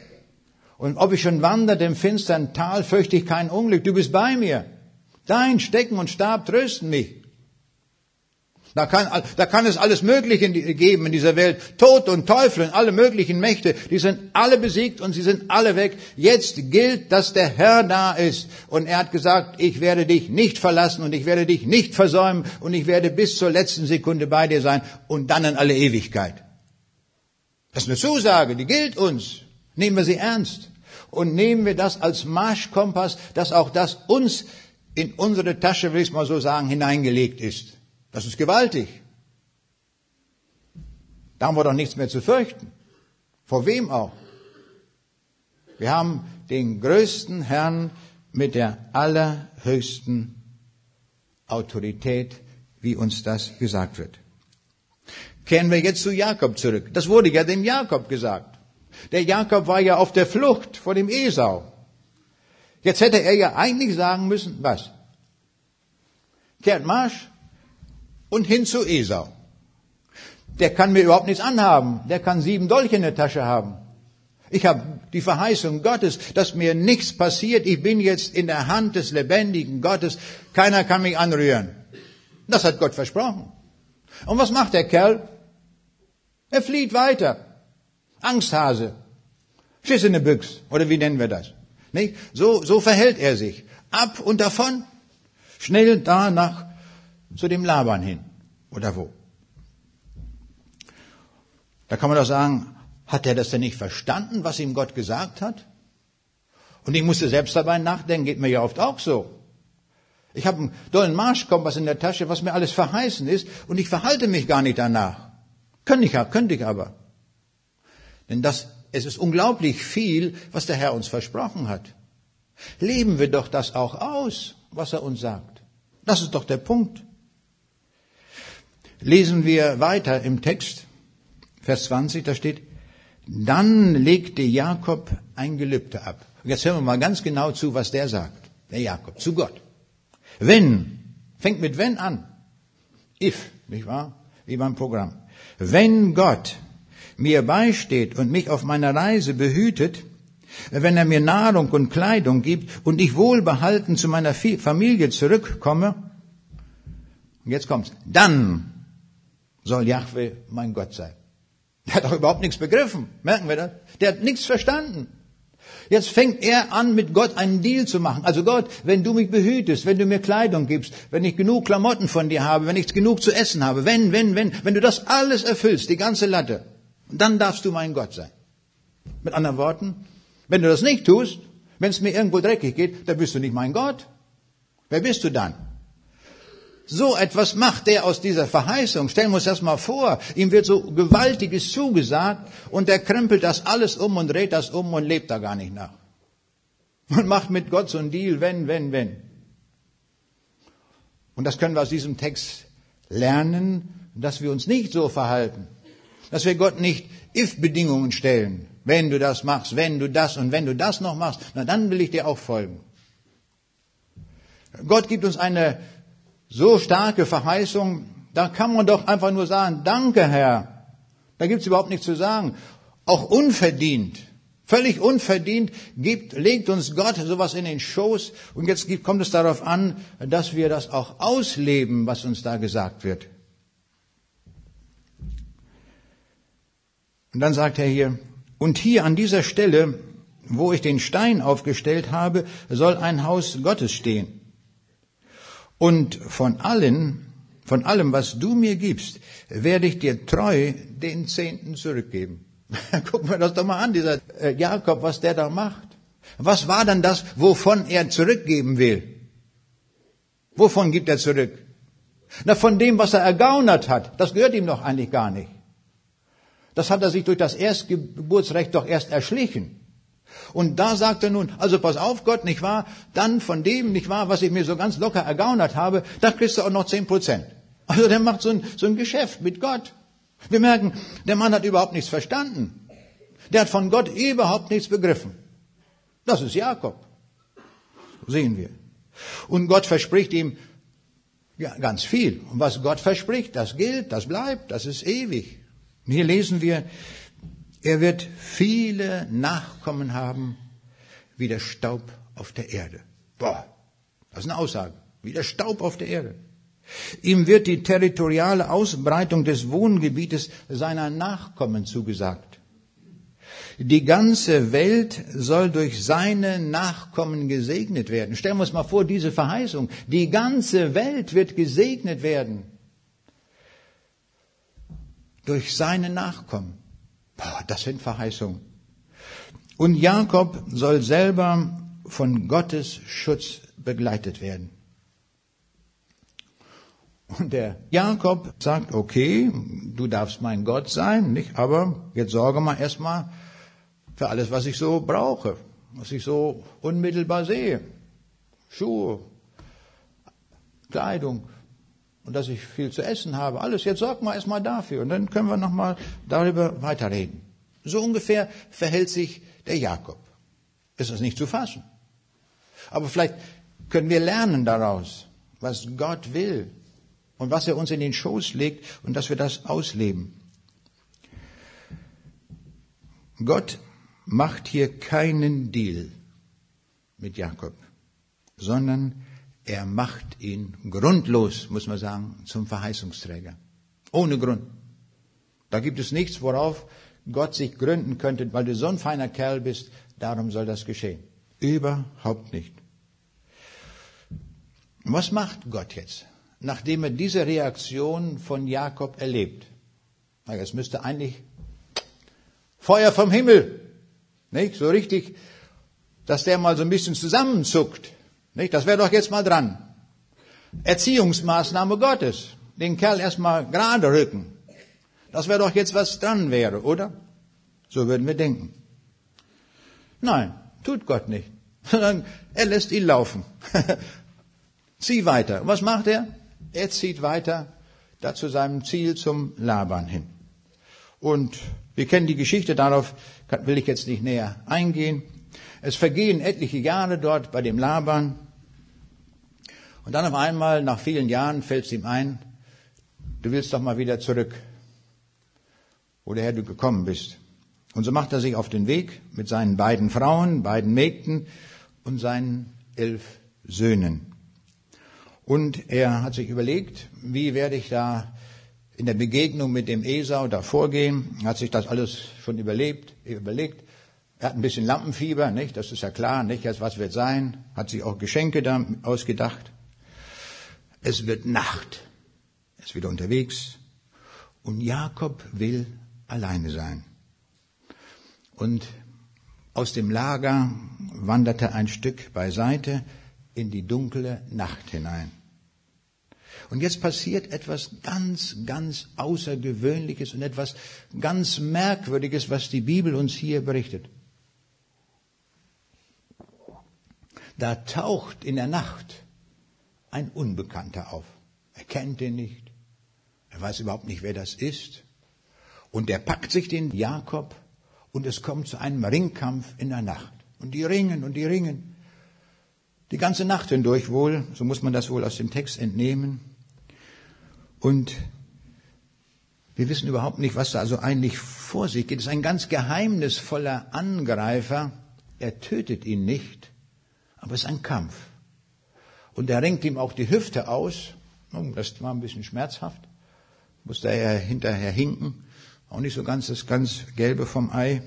und ob ich schon wanderte im finstern Tal, fürchte ich kein Unglück. Du bist bei mir. Dein Stecken und Stab trösten mich. Da kann, da kann es alles Mögliche geben in dieser Welt. Tod und Teufel und alle möglichen Mächte, die sind alle besiegt und sie sind alle weg. Jetzt gilt, dass der Herr da ist. Und er hat gesagt, ich werde dich nicht verlassen und ich werde dich nicht versäumen und ich werde bis zur letzten Sekunde bei dir sein und dann in alle Ewigkeit. Das ist eine Zusage, die gilt uns. Nehmen wir sie ernst. Und nehmen wir das als Marschkompass, dass auch das uns in unsere Tasche, will ich mal so sagen, hineingelegt ist. Das ist gewaltig. Da haben wir doch nichts mehr zu fürchten. Vor wem auch? Wir haben den größten Herrn mit der allerhöchsten Autorität, wie uns das gesagt wird. Kehren wir jetzt zu Jakob zurück. Das wurde ja dem Jakob gesagt. Der Jakob war ja auf der Flucht vor dem Esau. Jetzt hätte er ja eigentlich sagen müssen, was? Kehrt Marsch und hin zu Esau. Der kann mir überhaupt nichts anhaben. Der kann sieben Dolche in der Tasche haben. Ich habe die Verheißung Gottes, dass mir nichts passiert. Ich bin jetzt in der Hand des lebendigen Gottes. Keiner kann mich anrühren. Das hat Gott versprochen. Und was macht der Kerl? Er flieht weiter. Angsthase. Schiss in der Büchs. Oder wie nennen wir das? Nicht? So, so verhält er sich. Ab und davon. Schnell da nach, zu dem Laban hin. Oder wo? Da kann man doch sagen, hat er das denn nicht verstanden, was ihm Gott gesagt hat? Und ich musste selbst dabei nachdenken, geht mir ja oft auch so. Ich habe einen dollen Marschkompass in der Tasche, was mir alles verheißen ist, und ich verhalte mich gar nicht danach. Könnte ich, könnte ich aber. Denn das, es ist unglaublich viel, was der Herr uns versprochen hat. Leben wir doch das auch aus, was er uns sagt. Das ist doch der Punkt. Lesen wir weiter im Text, Vers 20, da steht, dann legte Jakob ein Gelübde ab. Jetzt hören wir mal ganz genau zu, was der sagt. Der Jakob, zu Gott. Wenn, fängt mit wenn an. If, nicht wahr? Wie beim Programm. Wenn Gott mir beisteht und mich auf meiner Reise behütet, wenn er mir Nahrung und Kleidung gibt und ich wohlbehalten zu meiner Familie zurückkomme, jetzt kommt's, dann soll Yahweh mein Gott sein. Der hat doch überhaupt nichts begriffen. Merken wir das? Der hat nichts verstanden. Jetzt fängt er an, mit Gott einen Deal zu machen. Also Gott, wenn du mich behütest, wenn du mir Kleidung gibst, wenn ich genug Klamotten von dir habe, wenn ich genug zu essen habe, wenn, wenn, wenn, wenn du das alles erfüllst, die ganze Latte, dann darfst du mein Gott sein. Mit anderen Worten, wenn du das nicht tust, wenn es mir irgendwo dreckig geht, dann bist du nicht mein Gott. Wer bist du dann? So etwas macht der aus dieser Verheißung. Stellen wir uns das mal vor. Ihm wird so Gewaltiges zugesagt und der krempelt das alles um und dreht das um und lebt da gar nicht nach. Und macht mit Gott so einen Deal, wenn, wenn, wenn. Und das können wir aus diesem Text lernen, dass wir uns nicht so verhalten. Dass wir Gott nicht If-Bedingungen stellen. Wenn du das machst, wenn du das und wenn du das noch machst, na dann will ich dir auch folgen. Gott gibt uns eine so starke Verheißung, da kann man doch einfach nur sagen, danke Herr. Da gibt's überhaupt nichts zu sagen. Auch unverdient, völlig unverdient gibt, legt uns Gott sowas in den Schoß und jetzt kommt es darauf an, dass wir das auch ausleben, was uns da gesagt wird. Und dann sagt er hier, und hier an dieser Stelle, wo ich den Stein aufgestellt habe, soll ein Haus Gottes stehen. Und von allen, von allem, was du mir gibst, werde ich dir treu den Zehnten zurückgeben. Gucken wir das doch mal an, dieser äh, Jakob, was der da macht. Was war dann das, wovon er zurückgeben will? Wovon gibt er zurück? Na, von dem, was er ergaunert hat. Das gehört ihm doch eigentlich gar nicht. Das hat er sich durch das Erstgeburtsrecht doch erst erschlichen. Und da sagt er nun, also pass auf Gott, nicht wahr? Dann von dem, nicht wahr, was ich mir so ganz locker ergaunert habe, da kriegst du auch noch zehn Prozent. Also der macht so ein, so ein Geschäft mit Gott. Wir merken, der Mann hat überhaupt nichts verstanden. Der hat von Gott überhaupt nichts begriffen. Das ist Jakob. Sehen wir. Und Gott verspricht ihm ja, ganz viel. Und was Gott verspricht, das gilt, das bleibt, das ist ewig. Und hier lesen wir, er wird viele Nachkommen haben, wie der Staub auf der Erde. Boah, das ist eine Aussage. Wie der Staub auf der Erde. Ihm wird die territoriale Ausbreitung des Wohngebietes seiner Nachkommen zugesagt. Die ganze Welt soll durch seine Nachkommen gesegnet werden. Stellen wir uns mal vor, diese Verheißung. Die ganze Welt wird gesegnet werden. Durch seine Nachkommen. Boah, das sind Verheißungen. Und Jakob soll selber von Gottes Schutz begleitet werden. Und der Jakob sagt, okay, du darfst mein Gott sein, nicht? Aber jetzt sorge mal erstmal für alles, was ich so brauche, was ich so unmittelbar sehe. Schuhe, Kleidung, und dass ich viel zu essen habe. Alles, jetzt sorgt mal erstmal dafür und dann können wir nochmal darüber weiterreden. So ungefähr verhält sich der Jakob. Ist das nicht zu fassen? Aber vielleicht können wir lernen daraus, was Gott will und was er uns in den Schoß legt und dass wir das ausleben. Gott macht hier keinen Deal mit Jakob, sondern er macht ihn grundlos, muss man sagen, zum Verheißungsträger. Ohne Grund. Da gibt es nichts, worauf Gott sich gründen könnte, weil du so ein feiner Kerl bist, darum soll das geschehen. Überhaupt nicht. Was macht Gott jetzt, nachdem er diese Reaktion von Jakob erlebt? Es müsste eigentlich Feuer vom Himmel, nicht? So richtig, dass der mal so ein bisschen zusammenzuckt. Nicht? Das wäre doch jetzt mal dran. Erziehungsmaßnahme Gottes. Den Kerl erstmal gerade rücken. Das wäre doch jetzt was dran wäre, oder? So würden wir denken. Nein, tut Gott nicht. Sondern er lässt ihn laufen. Zieh weiter. Und was macht er? Er zieht weiter da zu seinem Ziel zum Laban hin. Und wir kennen die Geschichte, darauf will ich jetzt nicht näher eingehen. Es vergehen etliche Jahre dort bei dem Laban. Und dann auf einmal, nach vielen Jahren, fällt es ihm ein, du willst doch mal wieder zurück, woher du gekommen bist. Und so macht er sich auf den Weg mit seinen beiden Frauen, beiden Mägden und seinen elf Söhnen. Und er hat sich überlegt, wie werde ich da in der Begegnung mit dem Esau da vorgehen, hat sich das alles schon überlebt, überlegt, er hat ein bisschen Lampenfieber, nicht? Das ist ja klar, nicht? Was wird sein? Hat sich auch Geschenke da ausgedacht. Es wird Nacht. Er ist wieder unterwegs. Und Jakob will alleine sein. Und aus dem Lager wanderte ein Stück beiseite in die dunkle Nacht hinein. Und jetzt passiert etwas ganz, ganz Außergewöhnliches und etwas ganz Merkwürdiges, was die Bibel uns hier berichtet. Da taucht in der Nacht ein Unbekannter auf. Er kennt ihn nicht. Er weiß überhaupt nicht, wer das ist. Und er packt sich den Jakob und es kommt zu einem Ringkampf in der Nacht. Und die ringen und die ringen. Die ganze Nacht hindurch wohl, so muss man das wohl aus dem Text entnehmen. Und wir wissen überhaupt nicht, was da also eigentlich vor sich geht. Es ist ein ganz geheimnisvoller Angreifer. Er tötet ihn nicht, aber es ist ein Kampf. Und er ringt ihm auch die Hüfte aus. Das war ein bisschen schmerzhaft. Musste er hinterher hinken. Auch nicht so ganz das ganz Gelbe vom Ei.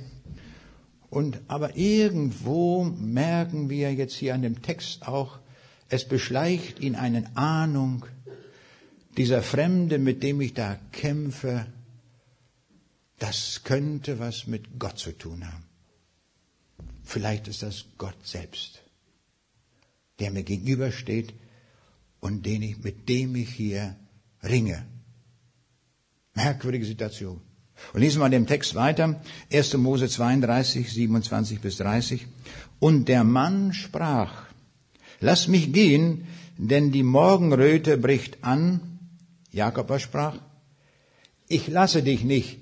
Und, aber irgendwo merken wir jetzt hier an dem Text auch, es beschleicht ihn eine Ahnung, dieser Fremde, mit dem ich da kämpfe, das könnte was mit Gott zu tun haben. Vielleicht ist das Gott selbst, der mir gegenübersteht und den ich, mit dem ich hier ringe. Merkwürdige Situation. Und lesen wir den Text weiter. 1. Mose 32, 27 bis 30. Und der Mann sprach, lass mich gehen, denn die Morgenröte bricht an. Jakob aber sprach, ich lasse dich nicht,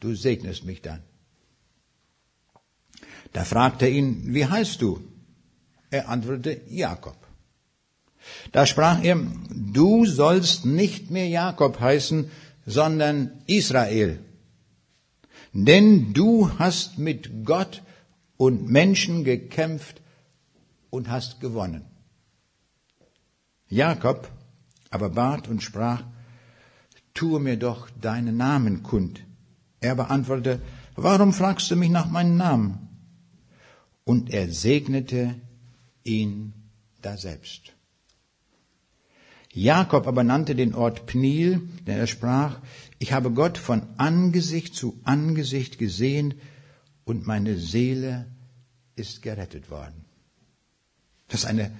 du segnest mich dann. Da fragte ihn, wie heißt du? Er antwortete, Jakob. Da sprach er, du sollst nicht mehr Jakob heißen, sondern Israel. Denn du hast mit Gott und Menschen gekämpft und hast gewonnen. Jakob aber bat und sprach, tue mir doch deinen Namen kund. Er beantwortete, warum fragst du mich nach meinem Namen? Und er segnete ihn daselbst. Jakob aber nannte den Ort Pnil, denn er sprach, ich habe Gott von Angesicht zu Angesicht gesehen und meine Seele ist gerettet worden. Das ist eine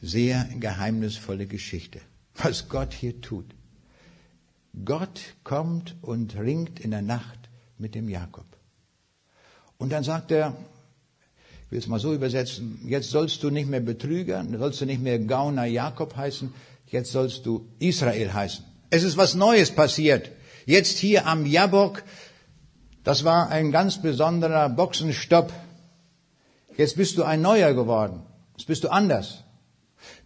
sehr geheimnisvolle Geschichte, was Gott hier tut. Gott kommt und ringt in der Nacht mit dem Jakob. Und dann sagt er, ich will es mal so übersetzen, jetzt sollst du nicht mehr Betrüger, sollst du nicht mehr Gauner Jakob heißen, jetzt sollst du Israel heißen. Es ist was Neues passiert. Jetzt hier am Jabok, das war ein ganz besonderer Boxenstopp. Jetzt bist du ein Neuer geworden. Jetzt bist du anders.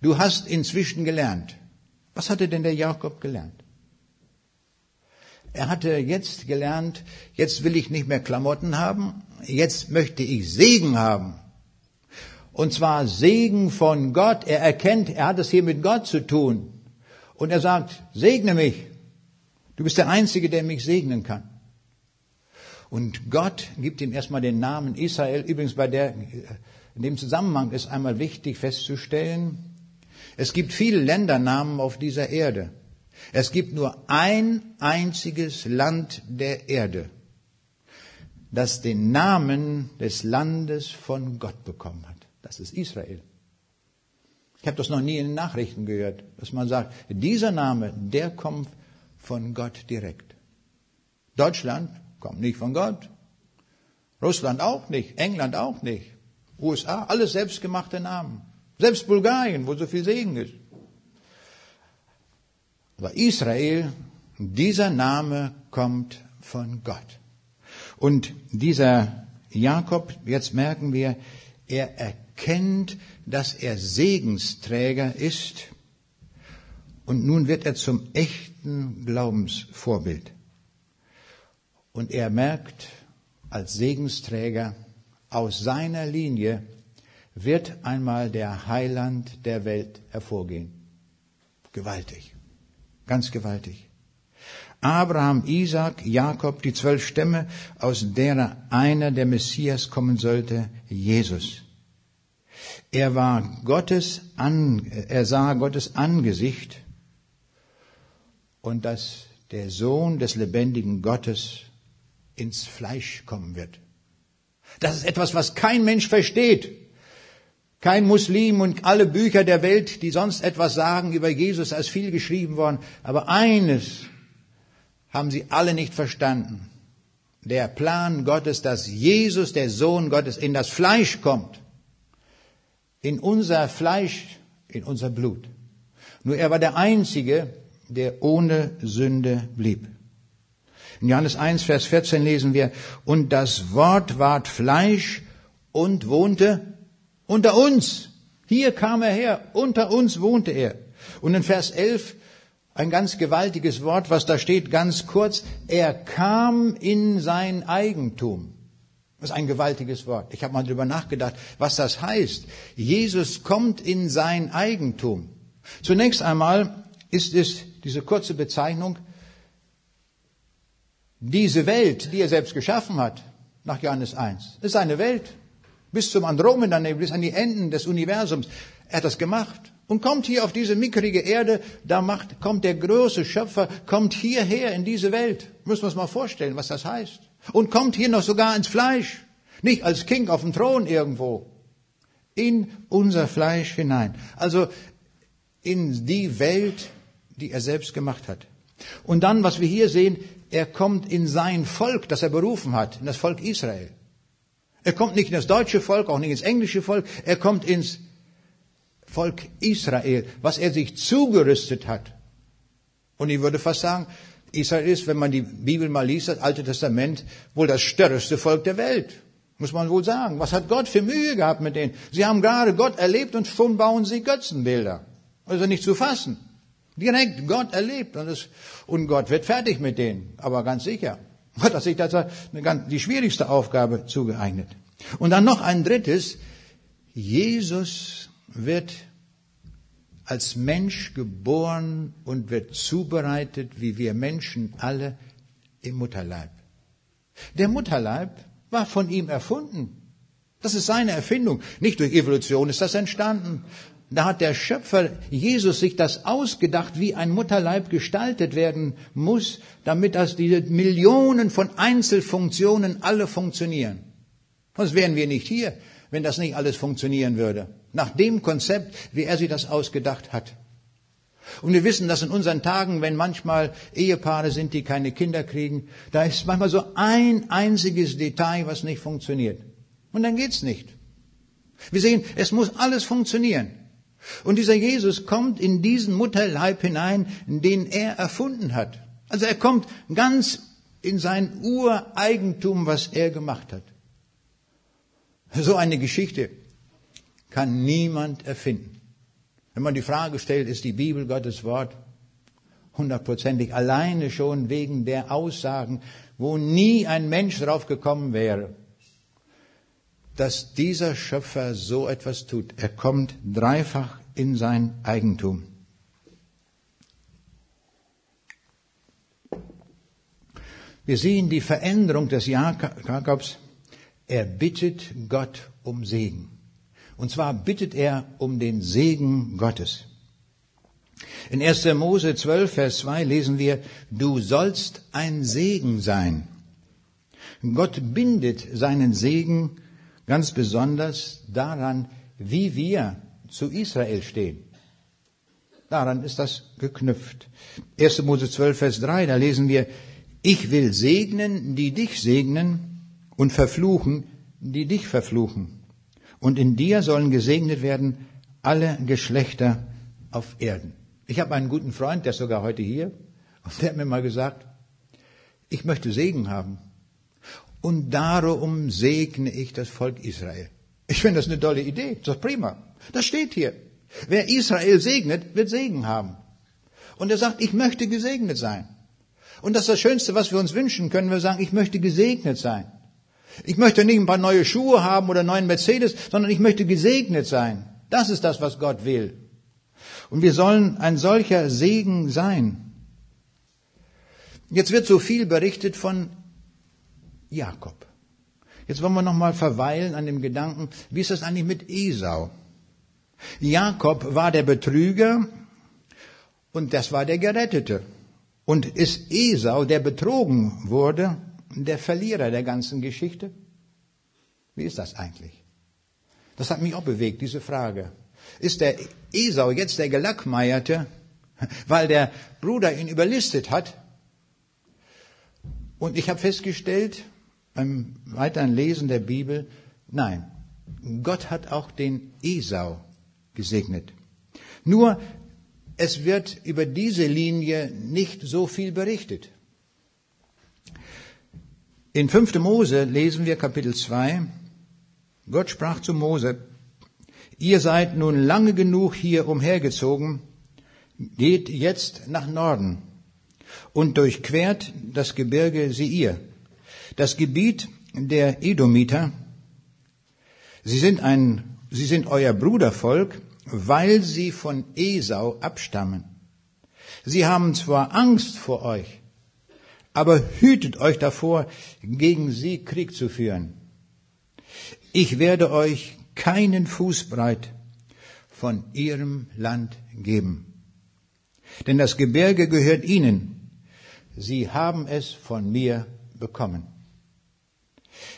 Du hast inzwischen gelernt. Was hatte denn der Jakob gelernt? Er hatte jetzt gelernt, jetzt will ich nicht mehr Klamotten haben, jetzt möchte ich Segen haben. Und zwar Segen von Gott. Er erkennt, er hat es hier mit Gott zu tun. Und er sagt, segne mich. Du bist der Einzige, der mich segnen kann. Und Gott gibt ihm erstmal den Namen Israel. Übrigens bei der, in dem Zusammenhang ist einmal wichtig festzustellen, es gibt viele Ländernamen auf dieser Erde. Es gibt nur ein einziges Land der Erde, das den Namen des Landes von Gott bekommen hat. Das ist Israel. Ich habe das noch nie in den Nachrichten gehört, dass man sagt, dieser Name, der kommt von Gott direkt. Deutschland kommt nicht von Gott. Russland auch nicht. England auch nicht. USA, alles selbstgemachte Namen. Selbst Bulgarien, wo so viel Segen ist. Aber Israel, dieser Name kommt von Gott. Und dieser Jakob, jetzt merken wir, er erkennt, dass er Segensträger ist und nun wird er zum echten Glaubensvorbild. Und er merkt als Segensträger, aus seiner Linie wird einmal der Heiland der Welt hervorgehen. Gewaltig, ganz gewaltig. Abraham, Isaac, Jakob, die zwölf Stämme, aus derer einer der Messias kommen sollte, Jesus. Er war Gottes an, er sah Gottes Angesicht und dass der Sohn des lebendigen Gottes ins Fleisch kommen wird. Das ist etwas, was kein Mensch versteht. Kein Muslim und alle Bücher der Welt, die sonst etwas sagen über Jesus, ist viel geschrieben worden. Aber eines haben sie alle nicht verstanden. Der Plan Gottes, dass Jesus, der Sohn Gottes, in das Fleisch kommt. In unser Fleisch, in unser Blut. Nur er war der Einzige, der ohne Sünde blieb. In Johannes 1, Vers 14 lesen wir, und das Wort ward Fleisch und wohnte unter uns. Hier kam er her, unter uns wohnte er. Und in Vers 11 ein ganz gewaltiges Wort, was da steht, ganz kurz, er kam in sein Eigentum. Das ist ein gewaltiges Wort. Ich habe mal drüber nachgedacht, was das heißt. Jesus kommt in sein Eigentum. Zunächst einmal ist es diese kurze Bezeichnung, diese Welt, die er selbst geschaffen hat, nach Johannes 1, ist eine Welt. Bis zum Andromeda-Nebel, bis an die Enden des Universums. Er hat das gemacht. Und kommt hier auf diese mickrige Erde, da macht, kommt der große Schöpfer, kommt hierher in diese Welt. Müssen wir uns mal vorstellen, was das heißt. Und kommt hier noch sogar ins Fleisch. Nicht als King auf dem Thron irgendwo. In unser Fleisch hinein. Also in die Welt, die er selbst gemacht hat. Und dann, was wir hier sehen, er kommt in sein Volk, das er berufen hat, in das Volk Israel. Er kommt nicht in das deutsche Volk, auch nicht ins englische Volk, er kommt ins Volk Israel, was er sich zugerüstet hat. Und ich würde fast sagen, Israel ist, wenn man die Bibel mal liest, das Alte Testament, wohl das störreste Volk der Welt. Muss man wohl sagen. Was hat Gott für Mühe gehabt mit denen? Sie haben gerade Gott erlebt und schon bauen sie Götzenbilder. Also nicht zu fassen. Direkt Gott erlebt und, das, und Gott wird fertig mit denen. Aber ganz sicher. Gott hat sich das eine, die schwierigste Aufgabe zugeeignet. Und dann noch ein drittes. Jesus wird als Mensch geboren und wird zubereitet, wie wir Menschen alle, im Mutterleib. Der Mutterleib war von ihm erfunden. Das ist seine Erfindung. Nicht durch Evolution ist das entstanden. Da hat der Schöpfer Jesus sich das ausgedacht, wie ein Mutterleib gestaltet werden muss, damit das diese Millionen von Einzelfunktionen alle funktionieren. Sonst wären wir nicht hier, wenn das nicht alles funktionieren würde. Nach dem Konzept, wie er sich das ausgedacht hat. Und wir wissen, dass in unseren Tagen, wenn manchmal Ehepaare sind, die keine Kinder kriegen, da ist manchmal so ein einziges Detail, was nicht funktioniert. Und dann geht's nicht. Wir sehen, es muss alles funktionieren. Und dieser Jesus kommt in diesen Mutterleib hinein, den er erfunden hat. Also er kommt ganz in sein Ureigentum, was er gemacht hat. So eine Geschichte kann niemand erfinden. Wenn man die Frage stellt, ist die Bibel Gottes Wort? Hundertprozentig alleine schon wegen der Aussagen, wo nie ein Mensch drauf gekommen wäre, dass dieser Schöpfer so etwas tut. Er kommt dreifach in sein Eigentum. Wir sehen die Veränderung des Jakobs. Er bittet Gott um Segen. Und zwar bittet er um den Segen Gottes. In 1. Mose 12, Vers 2 lesen wir, du sollst ein Segen sein. Gott bindet seinen Segen ganz besonders daran, wie wir zu Israel stehen. Daran ist das geknüpft. 1. Mose 12, Vers 3, da lesen wir, ich will segnen, die dich segnen und verfluchen, die dich verfluchen. Und in dir sollen gesegnet werden alle Geschlechter auf Erden. Ich habe einen guten Freund, der ist sogar heute hier, und der hat mir mal gesagt, ich möchte Segen haben. Und darum segne ich das Volk Israel. Ich finde das eine tolle Idee, das ist prima. Das steht hier. Wer Israel segnet, wird Segen haben. Und er sagt, ich möchte gesegnet sein. Und das ist das Schönste, was wir uns wünschen können. Wir sagen, ich möchte gesegnet sein. Ich möchte nicht ein paar neue Schuhe haben oder einen neuen Mercedes, sondern ich möchte gesegnet sein. Das ist das, was Gott will. Und wir sollen ein solcher Segen sein. Jetzt wird so viel berichtet von Jakob. Jetzt wollen wir noch mal verweilen an dem Gedanken, wie ist das eigentlich mit Esau? Jakob war der Betrüger und das war der Gerettete. Und ist Esau, der betrogen wurde, der Verlierer der ganzen Geschichte? Wie ist das eigentlich? Das hat mich auch bewegt, diese Frage. Ist der Esau jetzt der Gelackmeierte, weil der Bruder ihn überlistet hat? Und ich habe festgestellt, beim weiteren Lesen der Bibel, nein, Gott hat auch den Esau gesegnet. Nur es wird über diese Linie nicht so viel berichtet. In 5. Mose lesen wir Kapitel 2, Gott sprach zu Mose, ihr seid nun lange genug hier umhergezogen, geht jetzt nach Norden und durchquert das Gebirge Seir, das Gebiet der Edomiter. Sie sind ein, sie sind euer Brudervolk, weil sie von Esau abstammen. Sie haben zwar Angst vor euch, aber hütet euch davor, gegen sie Krieg zu führen. Ich werde euch keinen Fußbreit von ihrem Land geben. Denn das Gebirge gehört ihnen. Sie haben es von mir bekommen.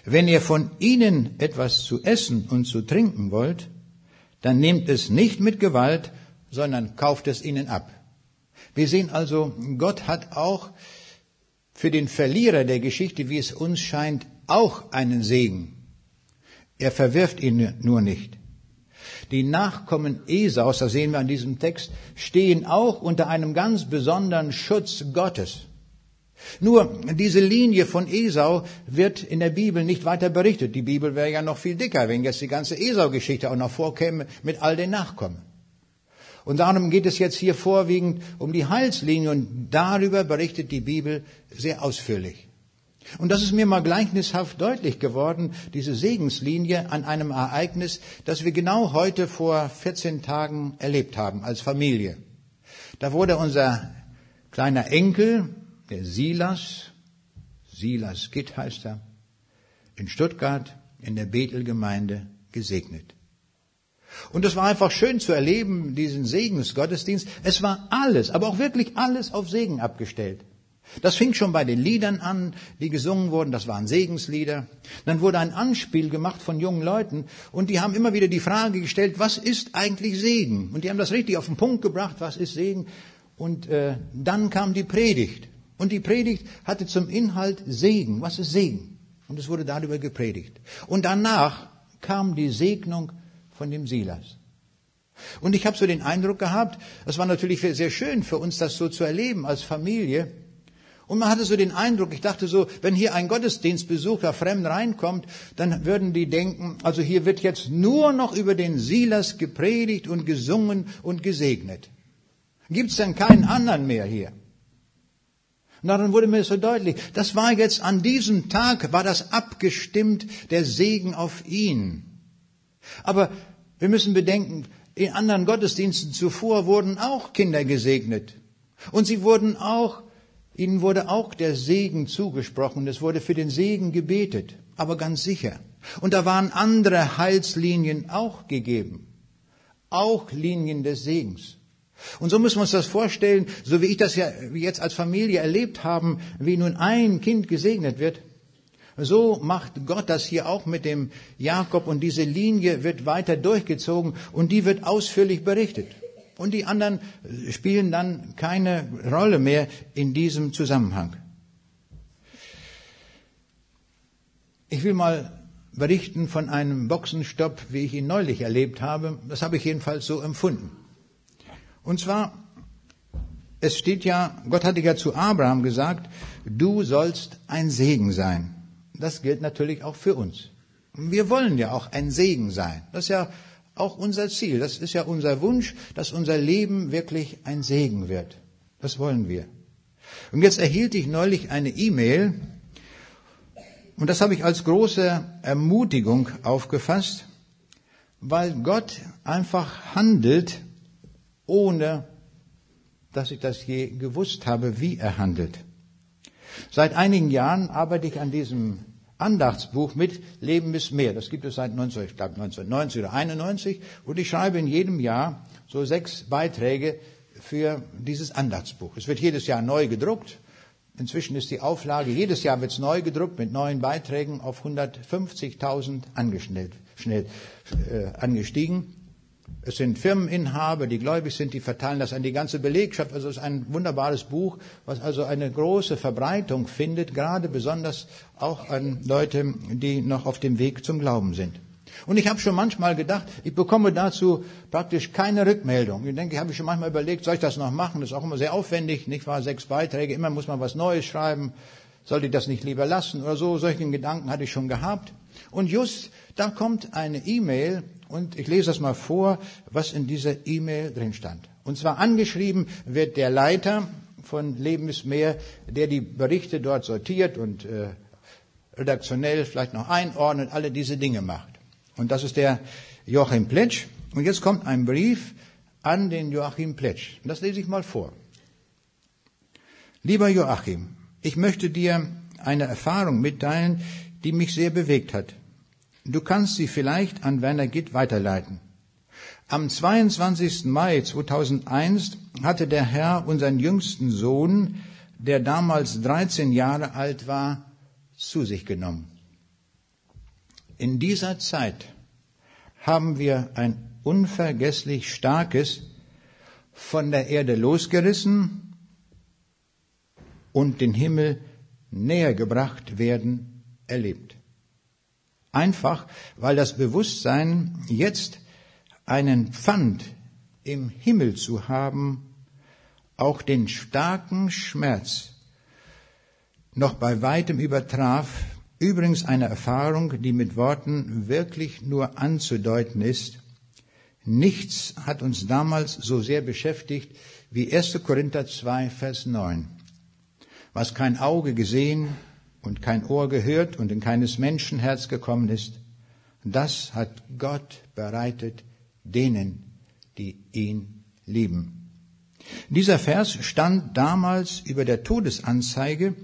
Wenn ihr von ihnen etwas zu essen und zu trinken wollt, dann nehmt es nicht mit Gewalt, sondern kauft es ihnen ab. Wir sehen also, Gott hat auch für den Verlierer der Geschichte, wie es uns scheint, auch einen Segen. Er verwirft ihn nur nicht. Die Nachkommen Esaus, das sehen wir an diesem Text, stehen auch unter einem ganz besonderen Schutz Gottes. Nur diese Linie von Esau wird in der Bibel nicht weiter berichtet. Die Bibel wäre ja noch viel dicker, wenn jetzt die ganze Esau-Geschichte auch noch vorkäme mit all den Nachkommen. Und darum geht es jetzt hier vorwiegend um die Heilslinie und darüber berichtet die Bibel sehr ausführlich. Und das ist mir mal gleichnishaft deutlich geworden, diese Segenslinie an einem Ereignis, das wir genau heute vor 14 Tagen erlebt haben als Familie. Da wurde unser kleiner Enkel, der Silas, Silas Gitt heißt er, in Stuttgart in der Bethelgemeinde gesegnet. Und es war einfach schön zu erleben, diesen Segensgottesdienst. Es war alles, aber auch wirklich alles auf Segen abgestellt. Das fing schon bei den Liedern an, die gesungen wurden, das waren Segenslieder. Dann wurde ein Anspiel gemacht von jungen Leuten und die haben immer wieder die Frage gestellt, was ist eigentlich Segen? Und die haben das richtig auf den Punkt gebracht, was ist Segen? Und äh, dann kam die Predigt. Und die Predigt hatte zum Inhalt Segen. Was ist Segen? Und es wurde darüber gepredigt. Und danach kam die Segnung von dem Silas. Und ich habe so den Eindruck gehabt, es war natürlich sehr schön für uns, das so zu erleben als Familie. Und man hatte so den Eindruck, ich dachte so, wenn hier ein Gottesdienstbesucher fremd reinkommt, dann würden die denken, also hier wird jetzt nur noch über den Silas gepredigt und gesungen und gesegnet. Gibt's denn keinen anderen mehr hier? Und dann wurde mir so deutlich, das war jetzt an diesem Tag, war das abgestimmt, der Segen auf ihn. Aber wir müssen bedenken, in anderen Gottesdiensten zuvor wurden auch Kinder gesegnet. Und sie wurden auch, ihnen wurde auch der Segen zugesprochen. Es wurde für den Segen gebetet. Aber ganz sicher. Und da waren andere Heilslinien auch gegeben. Auch Linien des Segens. Und so müssen wir uns das vorstellen, so wie ich das ja jetzt als Familie erlebt haben, wie nun ein Kind gesegnet wird. So macht Gott das hier auch mit dem Jakob und diese Linie wird weiter durchgezogen und die wird ausführlich berichtet. Und die anderen spielen dann keine Rolle mehr in diesem Zusammenhang. Ich will mal berichten von einem Boxenstopp, wie ich ihn neulich erlebt habe. Das habe ich jedenfalls so empfunden. Und zwar, es steht ja, Gott hatte ja zu Abraham gesagt, du sollst ein Segen sein. Das gilt natürlich auch für uns. Wir wollen ja auch ein Segen sein. Das ist ja auch unser Ziel. Das ist ja unser Wunsch, dass unser Leben wirklich ein Segen wird. Das wollen wir. Und jetzt erhielt ich neulich eine E-Mail, und das habe ich als große Ermutigung aufgefasst, weil Gott einfach handelt, ohne dass ich das je gewusst habe, wie er handelt. Seit einigen Jahren arbeite ich an diesem Andachtsbuch mit Leben ist mehr. Das gibt es seit 19, ich glaube 1990 oder 91 und ich schreibe in jedem Jahr so sechs Beiträge für dieses Andachtsbuch. Es wird jedes Jahr neu gedruckt. Inzwischen ist die Auflage, jedes Jahr wird es neu gedruckt mit neuen Beiträgen auf 150.000 angestellt. schnell äh, angestiegen. Es sind Firmeninhaber, die gläubig sind, die verteilen das an die ganze Belegschaft. Also es ist ein wunderbares Buch, was also eine große Verbreitung findet, gerade besonders auch an Leute, die noch auf dem Weg zum Glauben sind. Und ich habe schon manchmal gedacht, ich bekomme dazu praktisch keine Rückmeldung. Ich denke, ich habe schon manchmal überlegt, soll ich das noch machen? Das ist auch immer sehr aufwendig, nicht wahr? Sechs Beiträge, immer muss man was Neues schreiben. Sollte ich das nicht lieber lassen oder so? Solchen Gedanken hatte ich schon gehabt. Und just da kommt eine E-Mail und ich lese das mal vor, was in dieser E-Mail drin stand. Und zwar angeschrieben wird der Leiter von Leben der die Berichte dort sortiert und äh, redaktionell vielleicht noch einordnet, alle diese Dinge macht. Und das ist der Joachim Pletsch. Und jetzt kommt ein Brief an den Joachim Pletsch. Das lese ich mal vor. Lieber Joachim, ich möchte dir eine Erfahrung mitteilen, die mich sehr bewegt hat. Du kannst sie vielleicht an Werner Gitt weiterleiten. Am 22. Mai 2001 hatte der Herr unseren jüngsten Sohn, der damals 13 Jahre alt war, zu sich genommen. In dieser Zeit haben wir ein unvergesslich starkes von der Erde losgerissen und den Himmel näher gebracht werden erlebt. Einfach, weil das Bewusstsein, jetzt einen Pfand im Himmel zu haben, auch den starken Schmerz noch bei weitem übertraf, übrigens eine Erfahrung, die mit Worten wirklich nur anzudeuten ist. Nichts hat uns damals so sehr beschäftigt wie 1. Korinther 2, Vers 9. Was kein Auge gesehen, und kein Ohr gehört und in keines Menschen Herz gekommen ist, das hat Gott bereitet denen, die ihn lieben. Dieser Vers stand damals über der Todesanzeige.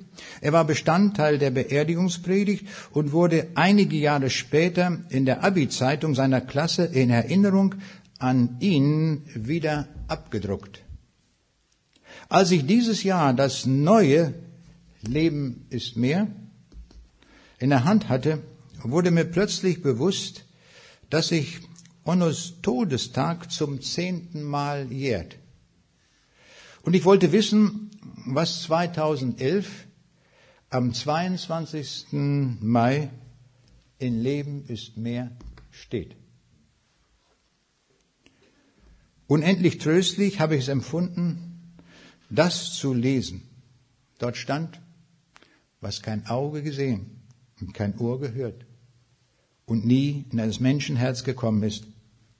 Er war Bestandteil der Beerdigungspredigt und wurde einige Jahre später in der Abi-Zeitung seiner Klasse in Erinnerung an ihn wieder abgedruckt. Als ich dieses Jahr das neue Leben ist mehr, in der Hand hatte, wurde mir plötzlich bewusst, dass sich Onnos Todestag zum zehnten Mal jährt. Und ich wollte wissen, was 2011 am 22. Mai in Leben ist mehr steht. Unendlich tröstlich habe ich es empfunden, das zu lesen. Dort stand, was kein Auge gesehen und kein Ohr gehört und nie in eines Menschen Herz gekommen ist,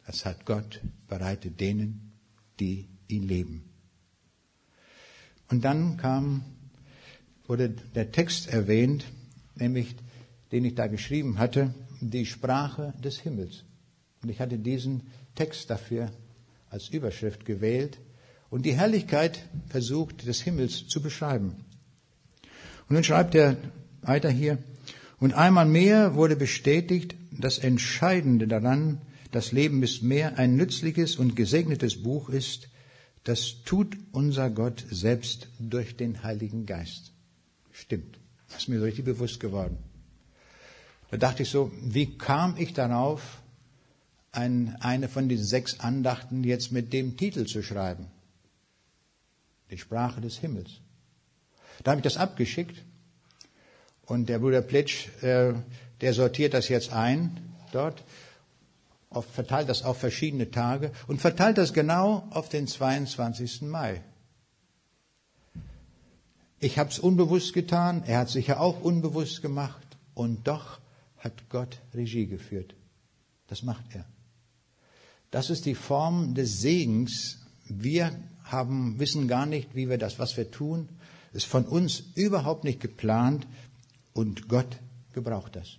das hat Gott bereitet denen, die ihn leben. Und dann kam, wurde der Text erwähnt, nämlich den ich da geschrieben hatte, die Sprache des Himmels. Und ich hatte diesen Text dafür als Überschrift gewählt und die Herrlichkeit versucht des Himmels zu beschreiben. Und nun schreibt er weiter hier, und einmal mehr wurde bestätigt, das Entscheidende daran, das Leben ist mehr ein nützliches und gesegnetes Buch ist, das tut unser Gott selbst durch den Heiligen Geist. Stimmt. Das ist mir so richtig bewusst geworden. Da dachte ich so, wie kam ich darauf, ein, eine von diesen sechs Andachten jetzt mit dem Titel zu schreiben? Die Sprache des Himmels. Da habe ich das abgeschickt und der Bruder Plitsch, äh, der sortiert das jetzt ein dort, auf, verteilt das auf verschiedene Tage und verteilt das genau auf den 22. Mai. Ich habe es unbewusst getan, er hat sicher auch unbewusst gemacht und doch hat Gott Regie geführt. Das macht er. Das ist die Form des Segens. Wir haben, wissen gar nicht, wie wir das, was wir tun, ist von uns überhaupt nicht geplant und Gott gebraucht das.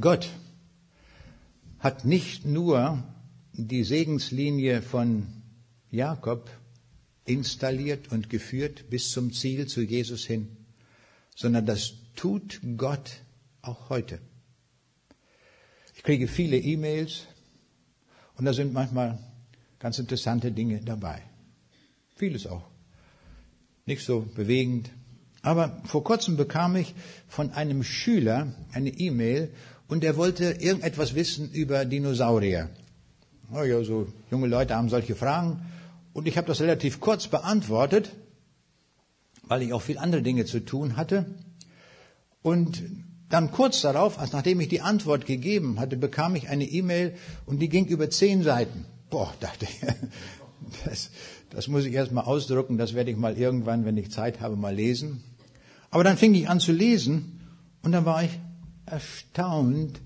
Gott hat nicht nur die Segenslinie von Jakob installiert und geführt bis zum Ziel zu Jesus hin, sondern das tut Gott auch heute. Ich kriege viele E-Mails und da sind manchmal ganz interessante Dinge dabei. Vieles auch. Nicht so bewegend, Aber vor kurzem bekam ich von einem Schüler eine E-Mail und er wollte irgendetwas wissen über Dinosaurier. Oh ja, so junge Leute haben solche Fragen. Und ich habe das relativ kurz beantwortet, weil ich auch viel andere Dinge zu tun hatte. Und dann kurz darauf, als nachdem ich die Antwort gegeben hatte, bekam ich eine E-Mail und die ging über zehn Seiten. Boah, dachte ich, das, das muss ich erst mal ausdrucken, das werde ich mal irgendwann, wenn ich Zeit habe, mal lesen. Aber dann fing ich an zu lesen und dann war ich erstaunt,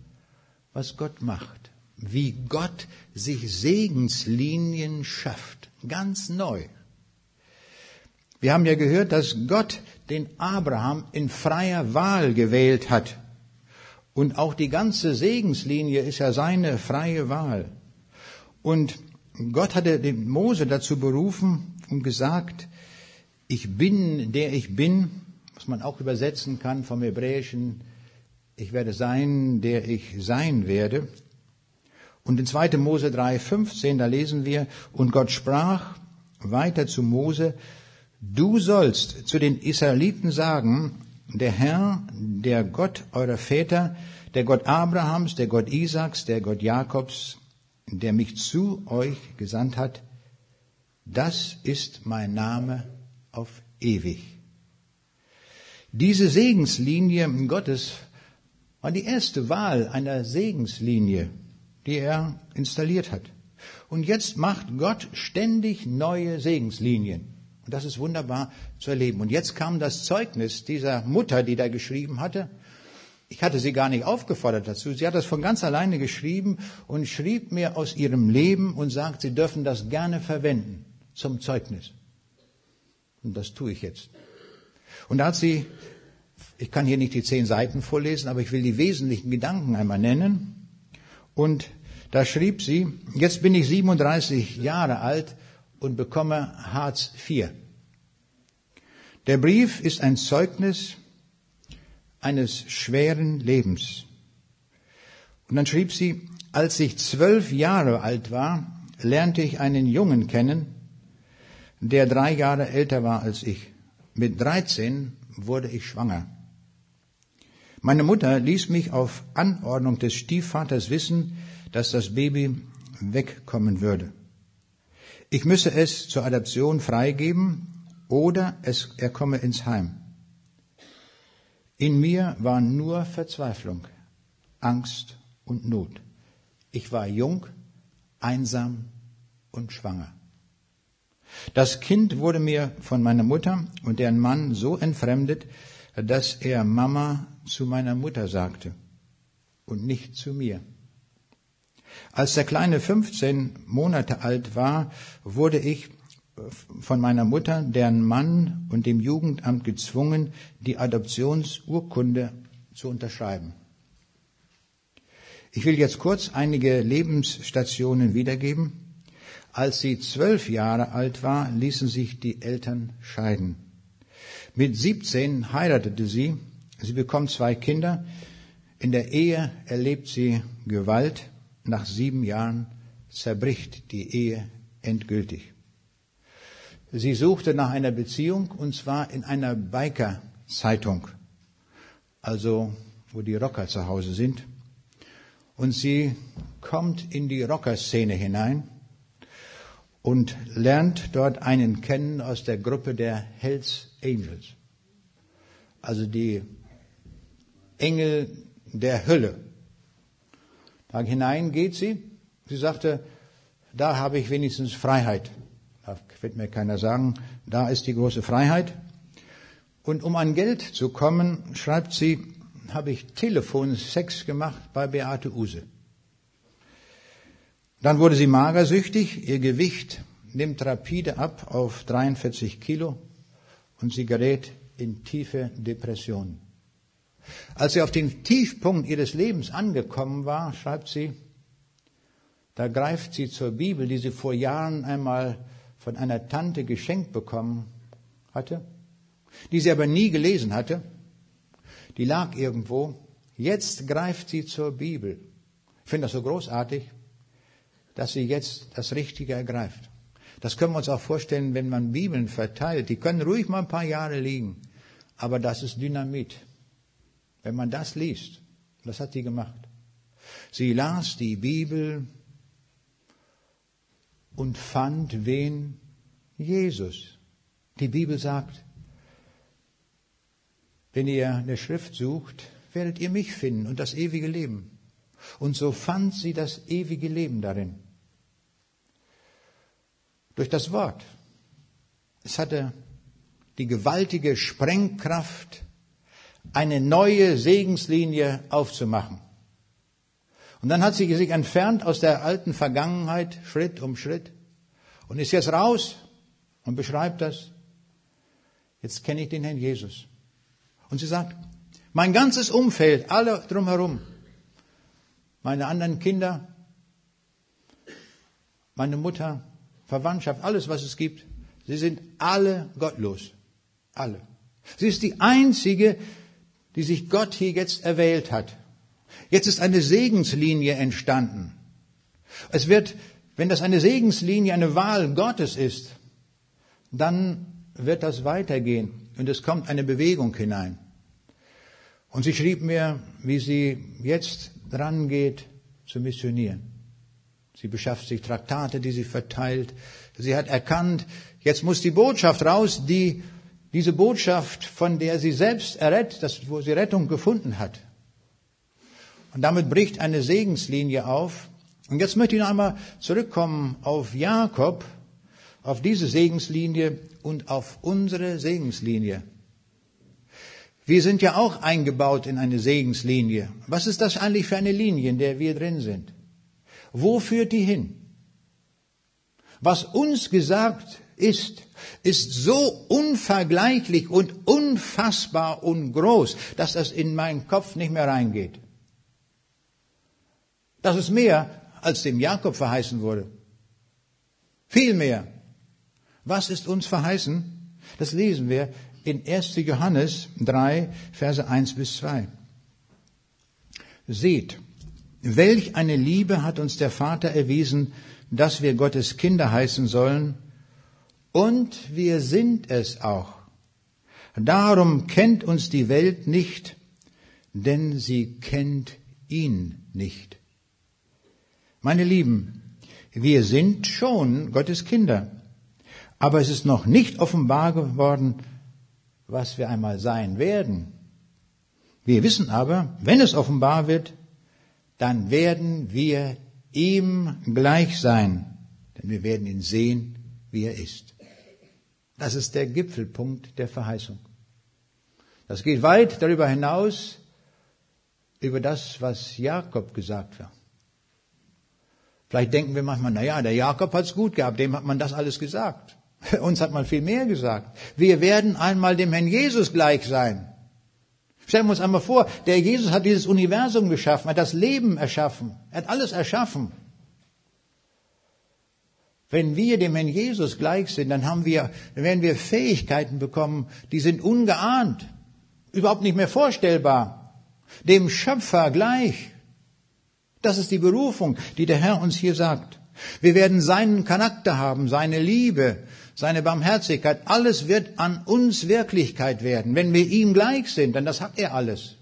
was Gott macht. Wie Gott sich Segenslinien schafft. Ganz neu. Wir haben ja gehört, dass Gott den Abraham in freier Wahl gewählt hat. Und auch die ganze Segenslinie ist ja seine freie Wahl. Und Gott hatte den Mose dazu berufen und gesagt, ich bin, der ich bin, was man auch übersetzen kann vom Hebräischen, ich werde sein, der ich sein werde. Und in 2. Mose 3,15, da lesen wir, und Gott sprach weiter zu Mose, Du sollst zu den Israeliten sagen, der Herr, der Gott eurer Väter, der Gott Abrahams, der Gott Isaaks, der Gott Jakobs, der mich zu euch gesandt hat, das ist mein Name auf ewig. Diese Segenslinie Gottes war die erste Wahl einer Segenslinie, die er installiert hat. Und jetzt macht Gott ständig neue Segenslinien. Und das ist wunderbar zu erleben. Und jetzt kam das Zeugnis dieser Mutter, die da geschrieben hatte. Ich hatte sie gar nicht aufgefordert dazu. Sie hat das von ganz alleine geschrieben und schrieb mir aus ihrem Leben und sagt, sie dürfen das gerne verwenden zum Zeugnis. Und das tue ich jetzt. Und da hat sie, ich kann hier nicht die zehn Seiten vorlesen, aber ich will die wesentlichen Gedanken einmal nennen. Und da schrieb sie, jetzt bin ich 37 Jahre alt und bekomme Hartz IV. Der Brief ist ein Zeugnis eines schweren Lebens. Und dann schrieb sie, als ich zwölf Jahre alt war, lernte ich einen Jungen kennen, der drei Jahre älter war als ich. Mit 13 wurde ich schwanger. Meine Mutter ließ mich auf Anordnung des Stiefvaters wissen, dass das Baby wegkommen würde. Ich müsse es zur Adoption freigeben oder es, er komme ins Heim. In mir war nur Verzweiflung, Angst und Not. Ich war jung, einsam und schwanger. Das Kind wurde mir von meiner Mutter und deren Mann so entfremdet, dass er Mama zu meiner Mutter sagte und nicht zu mir. Als der Kleine 15 Monate alt war, wurde ich von meiner Mutter, deren Mann und dem Jugendamt gezwungen, die Adoptionsurkunde zu unterschreiben. Ich will jetzt kurz einige Lebensstationen wiedergeben. Als sie zwölf Jahre alt war, ließen sich die Eltern scheiden. Mit 17 heiratete sie. Sie bekommt zwei Kinder. In der Ehe erlebt sie Gewalt nach sieben Jahren zerbricht die Ehe endgültig. Sie suchte nach einer Beziehung und zwar in einer Biker-Zeitung, also wo die Rocker zu Hause sind. Und sie kommt in die Rocker-Szene hinein und lernt dort einen kennen aus der Gruppe der Hells Angels, also die Engel der Hölle. Da hinein geht sie. Sie sagte, da habe ich wenigstens Freiheit. Da wird mir keiner sagen, da ist die große Freiheit. Und um an Geld zu kommen, schreibt sie, habe ich Telefonsex gemacht bei Beate Use. Dann wurde sie magersüchtig, ihr Gewicht nimmt rapide ab auf 43 Kilo und sie gerät in tiefe Depression. Als sie auf den Tiefpunkt ihres Lebens angekommen war, schreibt sie, da greift sie zur Bibel, die sie vor Jahren einmal von einer Tante geschenkt bekommen hatte, die sie aber nie gelesen hatte. Die lag irgendwo. Jetzt greift sie zur Bibel. Ich finde das so großartig, dass sie jetzt das Richtige ergreift. Das können wir uns auch vorstellen, wenn man Bibeln verteilt. Die können ruhig mal ein paar Jahre liegen. aber das ist Dynamit. Wenn man das liest, das hat sie gemacht. Sie las die Bibel und fand wen? Jesus. Die Bibel sagt, wenn ihr eine Schrift sucht, werdet ihr mich finden und das ewige Leben. Und so fand sie das ewige Leben darin. Durch das Wort. Es hatte die gewaltige Sprengkraft, eine neue Segenslinie aufzumachen. Und dann hat sie sich entfernt aus der alten Vergangenheit, Schritt um Schritt, und ist jetzt raus und beschreibt das. Jetzt kenne ich den Herrn Jesus. Und sie sagt, mein ganzes Umfeld, alle drumherum, meine anderen Kinder, meine Mutter, Verwandtschaft, alles, was es gibt, sie sind alle gottlos. Alle. Sie ist die einzige, die sich Gott hier jetzt erwählt hat. Jetzt ist eine Segenslinie entstanden. Es wird, wenn das eine Segenslinie, eine Wahl Gottes ist, dann wird das weitergehen und es kommt eine Bewegung hinein. Und sie schrieb mir, wie sie jetzt dran geht, zu missionieren. Sie beschafft sich Traktate, die sie verteilt. Sie hat erkannt, jetzt muss die Botschaft raus, die, diese Botschaft, von der sie selbst errettet, wo sie Rettung gefunden hat. Und damit bricht eine Segenslinie auf. Und jetzt möchte ich noch einmal zurückkommen auf Jakob, auf diese Segenslinie und auf unsere Segenslinie. Wir sind ja auch eingebaut in eine Segenslinie. Was ist das eigentlich für eine Linie, in der wir drin sind? Wo führt die hin? Was uns gesagt ist, ist so unvergleichlich und unfassbar und groß, dass das in meinen Kopf nicht mehr reingeht. Das ist mehr, als dem Jakob verheißen wurde. Viel mehr. Was ist uns verheißen? Das lesen wir in 1. Johannes 3, Verse 1 bis 2. Seht, welch eine Liebe hat uns der Vater erwiesen, dass wir Gottes Kinder heißen sollen, und wir sind es auch. Darum kennt uns die Welt nicht, denn sie kennt ihn nicht. Meine Lieben, wir sind schon Gottes Kinder, aber es ist noch nicht offenbar geworden, was wir einmal sein werden. Wir wissen aber, wenn es offenbar wird, dann werden wir ihm gleich sein, denn wir werden ihn sehen, wie er ist. Das ist der Gipfelpunkt der Verheißung. Das geht weit darüber hinaus, über das, was Jakob gesagt hat. Vielleicht denken wir manchmal, na ja, der Jakob hat's gut gehabt, dem hat man das alles gesagt. Uns hat man viel mehr gesagt. Wir werden einmal dem Herrn Jesus gleich sein. Stellen wir uns einmal vor, der Jesus hat dieses Universum geschaffen, hat das Leben erschaffen, er hat alles erschaffen. Wenn wir dem Herrn Jesus gleich sind, dann haben wir, dann werden wir Fähigkeiten bekommen, die sind ungeahnt, überhaupt nicht mehr vorstellbar. Dem Schöpfer gleich. Das ist die Berufung, die der Herr uns hier sagt. Wir werden seinen Charakter haben, seine Liebe, seine Barmherzigkeit, alles wird an uns Wirklichkeit werden, wenn wir ihm gleich sind, denn das hat er alles.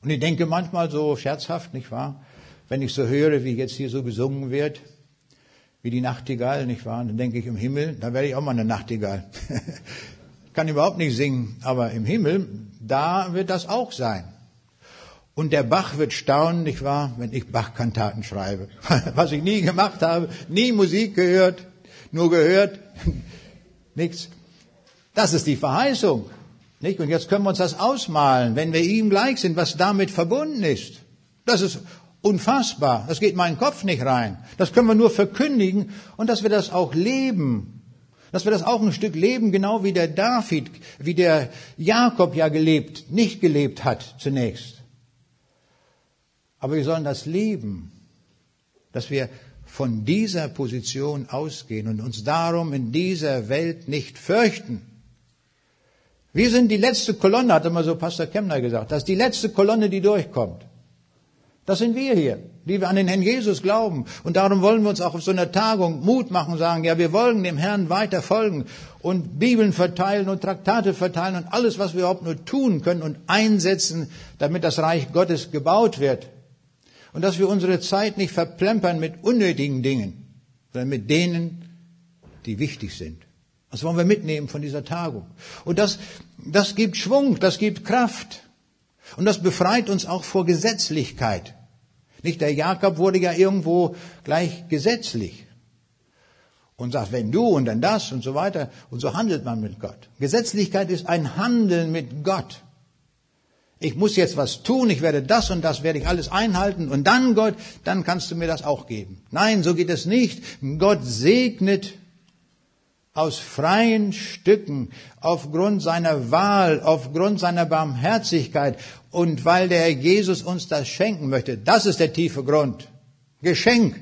Und ich denke manchmal so scherzhaft, nicht wahr? Wenn ich so höre, wie jetzt hier so gesungen wird, wie die Nachtigall, nicht wahr? Dann denke ich im Himmel, da werde ich auch mal eine Nachtigall. Kann überhaupt nicht singen, aber im Himmel, da wird das auch sein. Und der Bach wird staunen, nicht wahr, wenn ich Bach-Kantaten schreibe. Was ich nie gemacht habe, nie Musik gehört, nur gehört, nichts. Das ist die Verheißung. Nicht? Und jetzt können wir uns das ausmalen, wenn wir ihm gleich sind, was damit verbunden ist. Das ist unfassbar. Das geht meinen Kopf nicht rein. Das können wir nur verkündigen und dass wir das auch leben. Dass wir das auch ein Stück leben, genau wie der David, wie der Jakob ja gelebt, nicht gelebt hat zunächst. Aber wir sollen das leben, dass wir von dieser Position ausgehen und uns darum in dieser Welt nicht fürchten. Wir sind die letzte Kolonne, hat immer so Pastor Kemner gesagt. Das ist die letzte Kolonne, die durchkommt. Das sind wir hier. die wir an den Herrn Jesus glauben. Und darum wollen wir uns auch auf so einer Tagung Mut machen und sagen, ja, wir wollen dem Herrn weiter folgen und Bibeln verteilen und Traktate verteilen und alles, was wir überhaupt nur tun können und einsetzen, damit das Reich Gottes gebaut wird. Und dass wir unsere Zeit nicht verplempern mit unnötigen Dingen, sondern mit denen, die wichtig sind. Das wollen wir mitnehmen von dieser Tagung. Und das, das gibt Schwung, das gibt Kraft. Und das befreit uns auch vor Gesetzlichkeit. Nicht der Jakob wurde ja irgendwo gleich gesetzlich und sagt, wenn du und dann das und so weiter. Und so handelt man mit Gott. Gesetzlichkeit ist ein Handeln mit Gott. Ich muss jetzt was tun, ich werde das und das, werde ich alles einhalten und dann Gott, dann kannst du mir das auch geben. Nein, so geht es nicht. Gott segnet aus freien Stücken, aufgrund seiner Wahl, aufgrund seiner Barmherzigkeit und weil der Herr Jesus uns das schenken möchte. Das ist der tiefe Grund. Geschenk.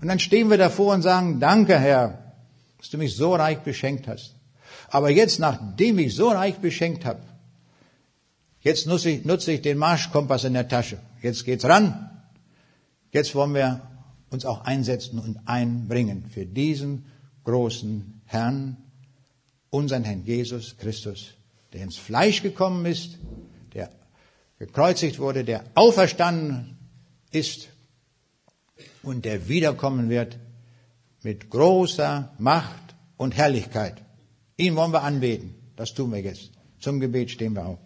Und dann stehen wir davor und sagen, danke Herr, dass du mich so reich beschenkt hast. Aber jetzt, nachdem ich so reich beschenkt habe, jetzt nutze ich, nutze ich den Marschkompass in der Tasche. Jetzt geht's ran. Jetzt wollen wir uns auch einsetzen und einbringen für diesen großen Herrn, unseren Herrn Jesus Christus, der ins Fleisch gekommen ist, der gekreuzigt wurde, der auferstanden ist und der wiederkommen wird mit großer Macht und Herrlichkeit. Ihn wollen wir anbeten. Das tun wir jetzt. Zum Gebet stehen wir auf.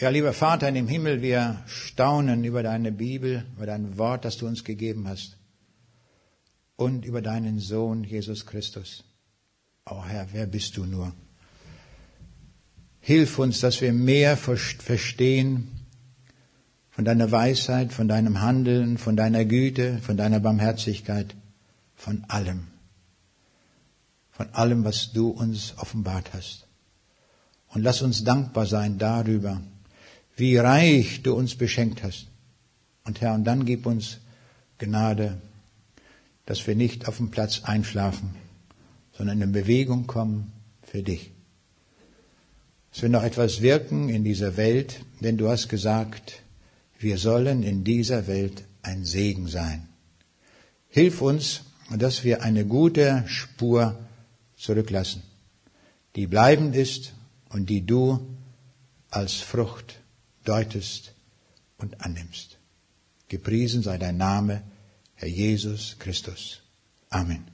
Ja, lieber Vater in dem Himmel, wir staunen über deine Bibel, über dein Wort, das du uns gegeben hast und über deinen Sohn Jesus Christus. Oh Herr, wer bist du nur? Hilf uns, dass wir mehr verstehen von deiner Weisheit, von deinem Handeln, von deiner Güte, von deiner Barmherzigkeit, von allem, von allem, was du uns offenbart hast. Und lass uns dankbar sein darüber, wie reich du uns beschenkt hast. Und Herr, und dann gib uns Gnade, dass wir nicht auf dem Platz einschlafen, sondern in Bewegung kommen für dich. Dass wir noch etwas wirken in dieser Welt, denn du hast gesagt, wir sollen in dieser Welt ein Segen sein. Hilf uns, dass wir eine gute Spur zurücklassen, die bleibend ist und die du als Frucht deutest und annimmst. Gepriesen sei dein Name, Herr Jesus Christus. Amen.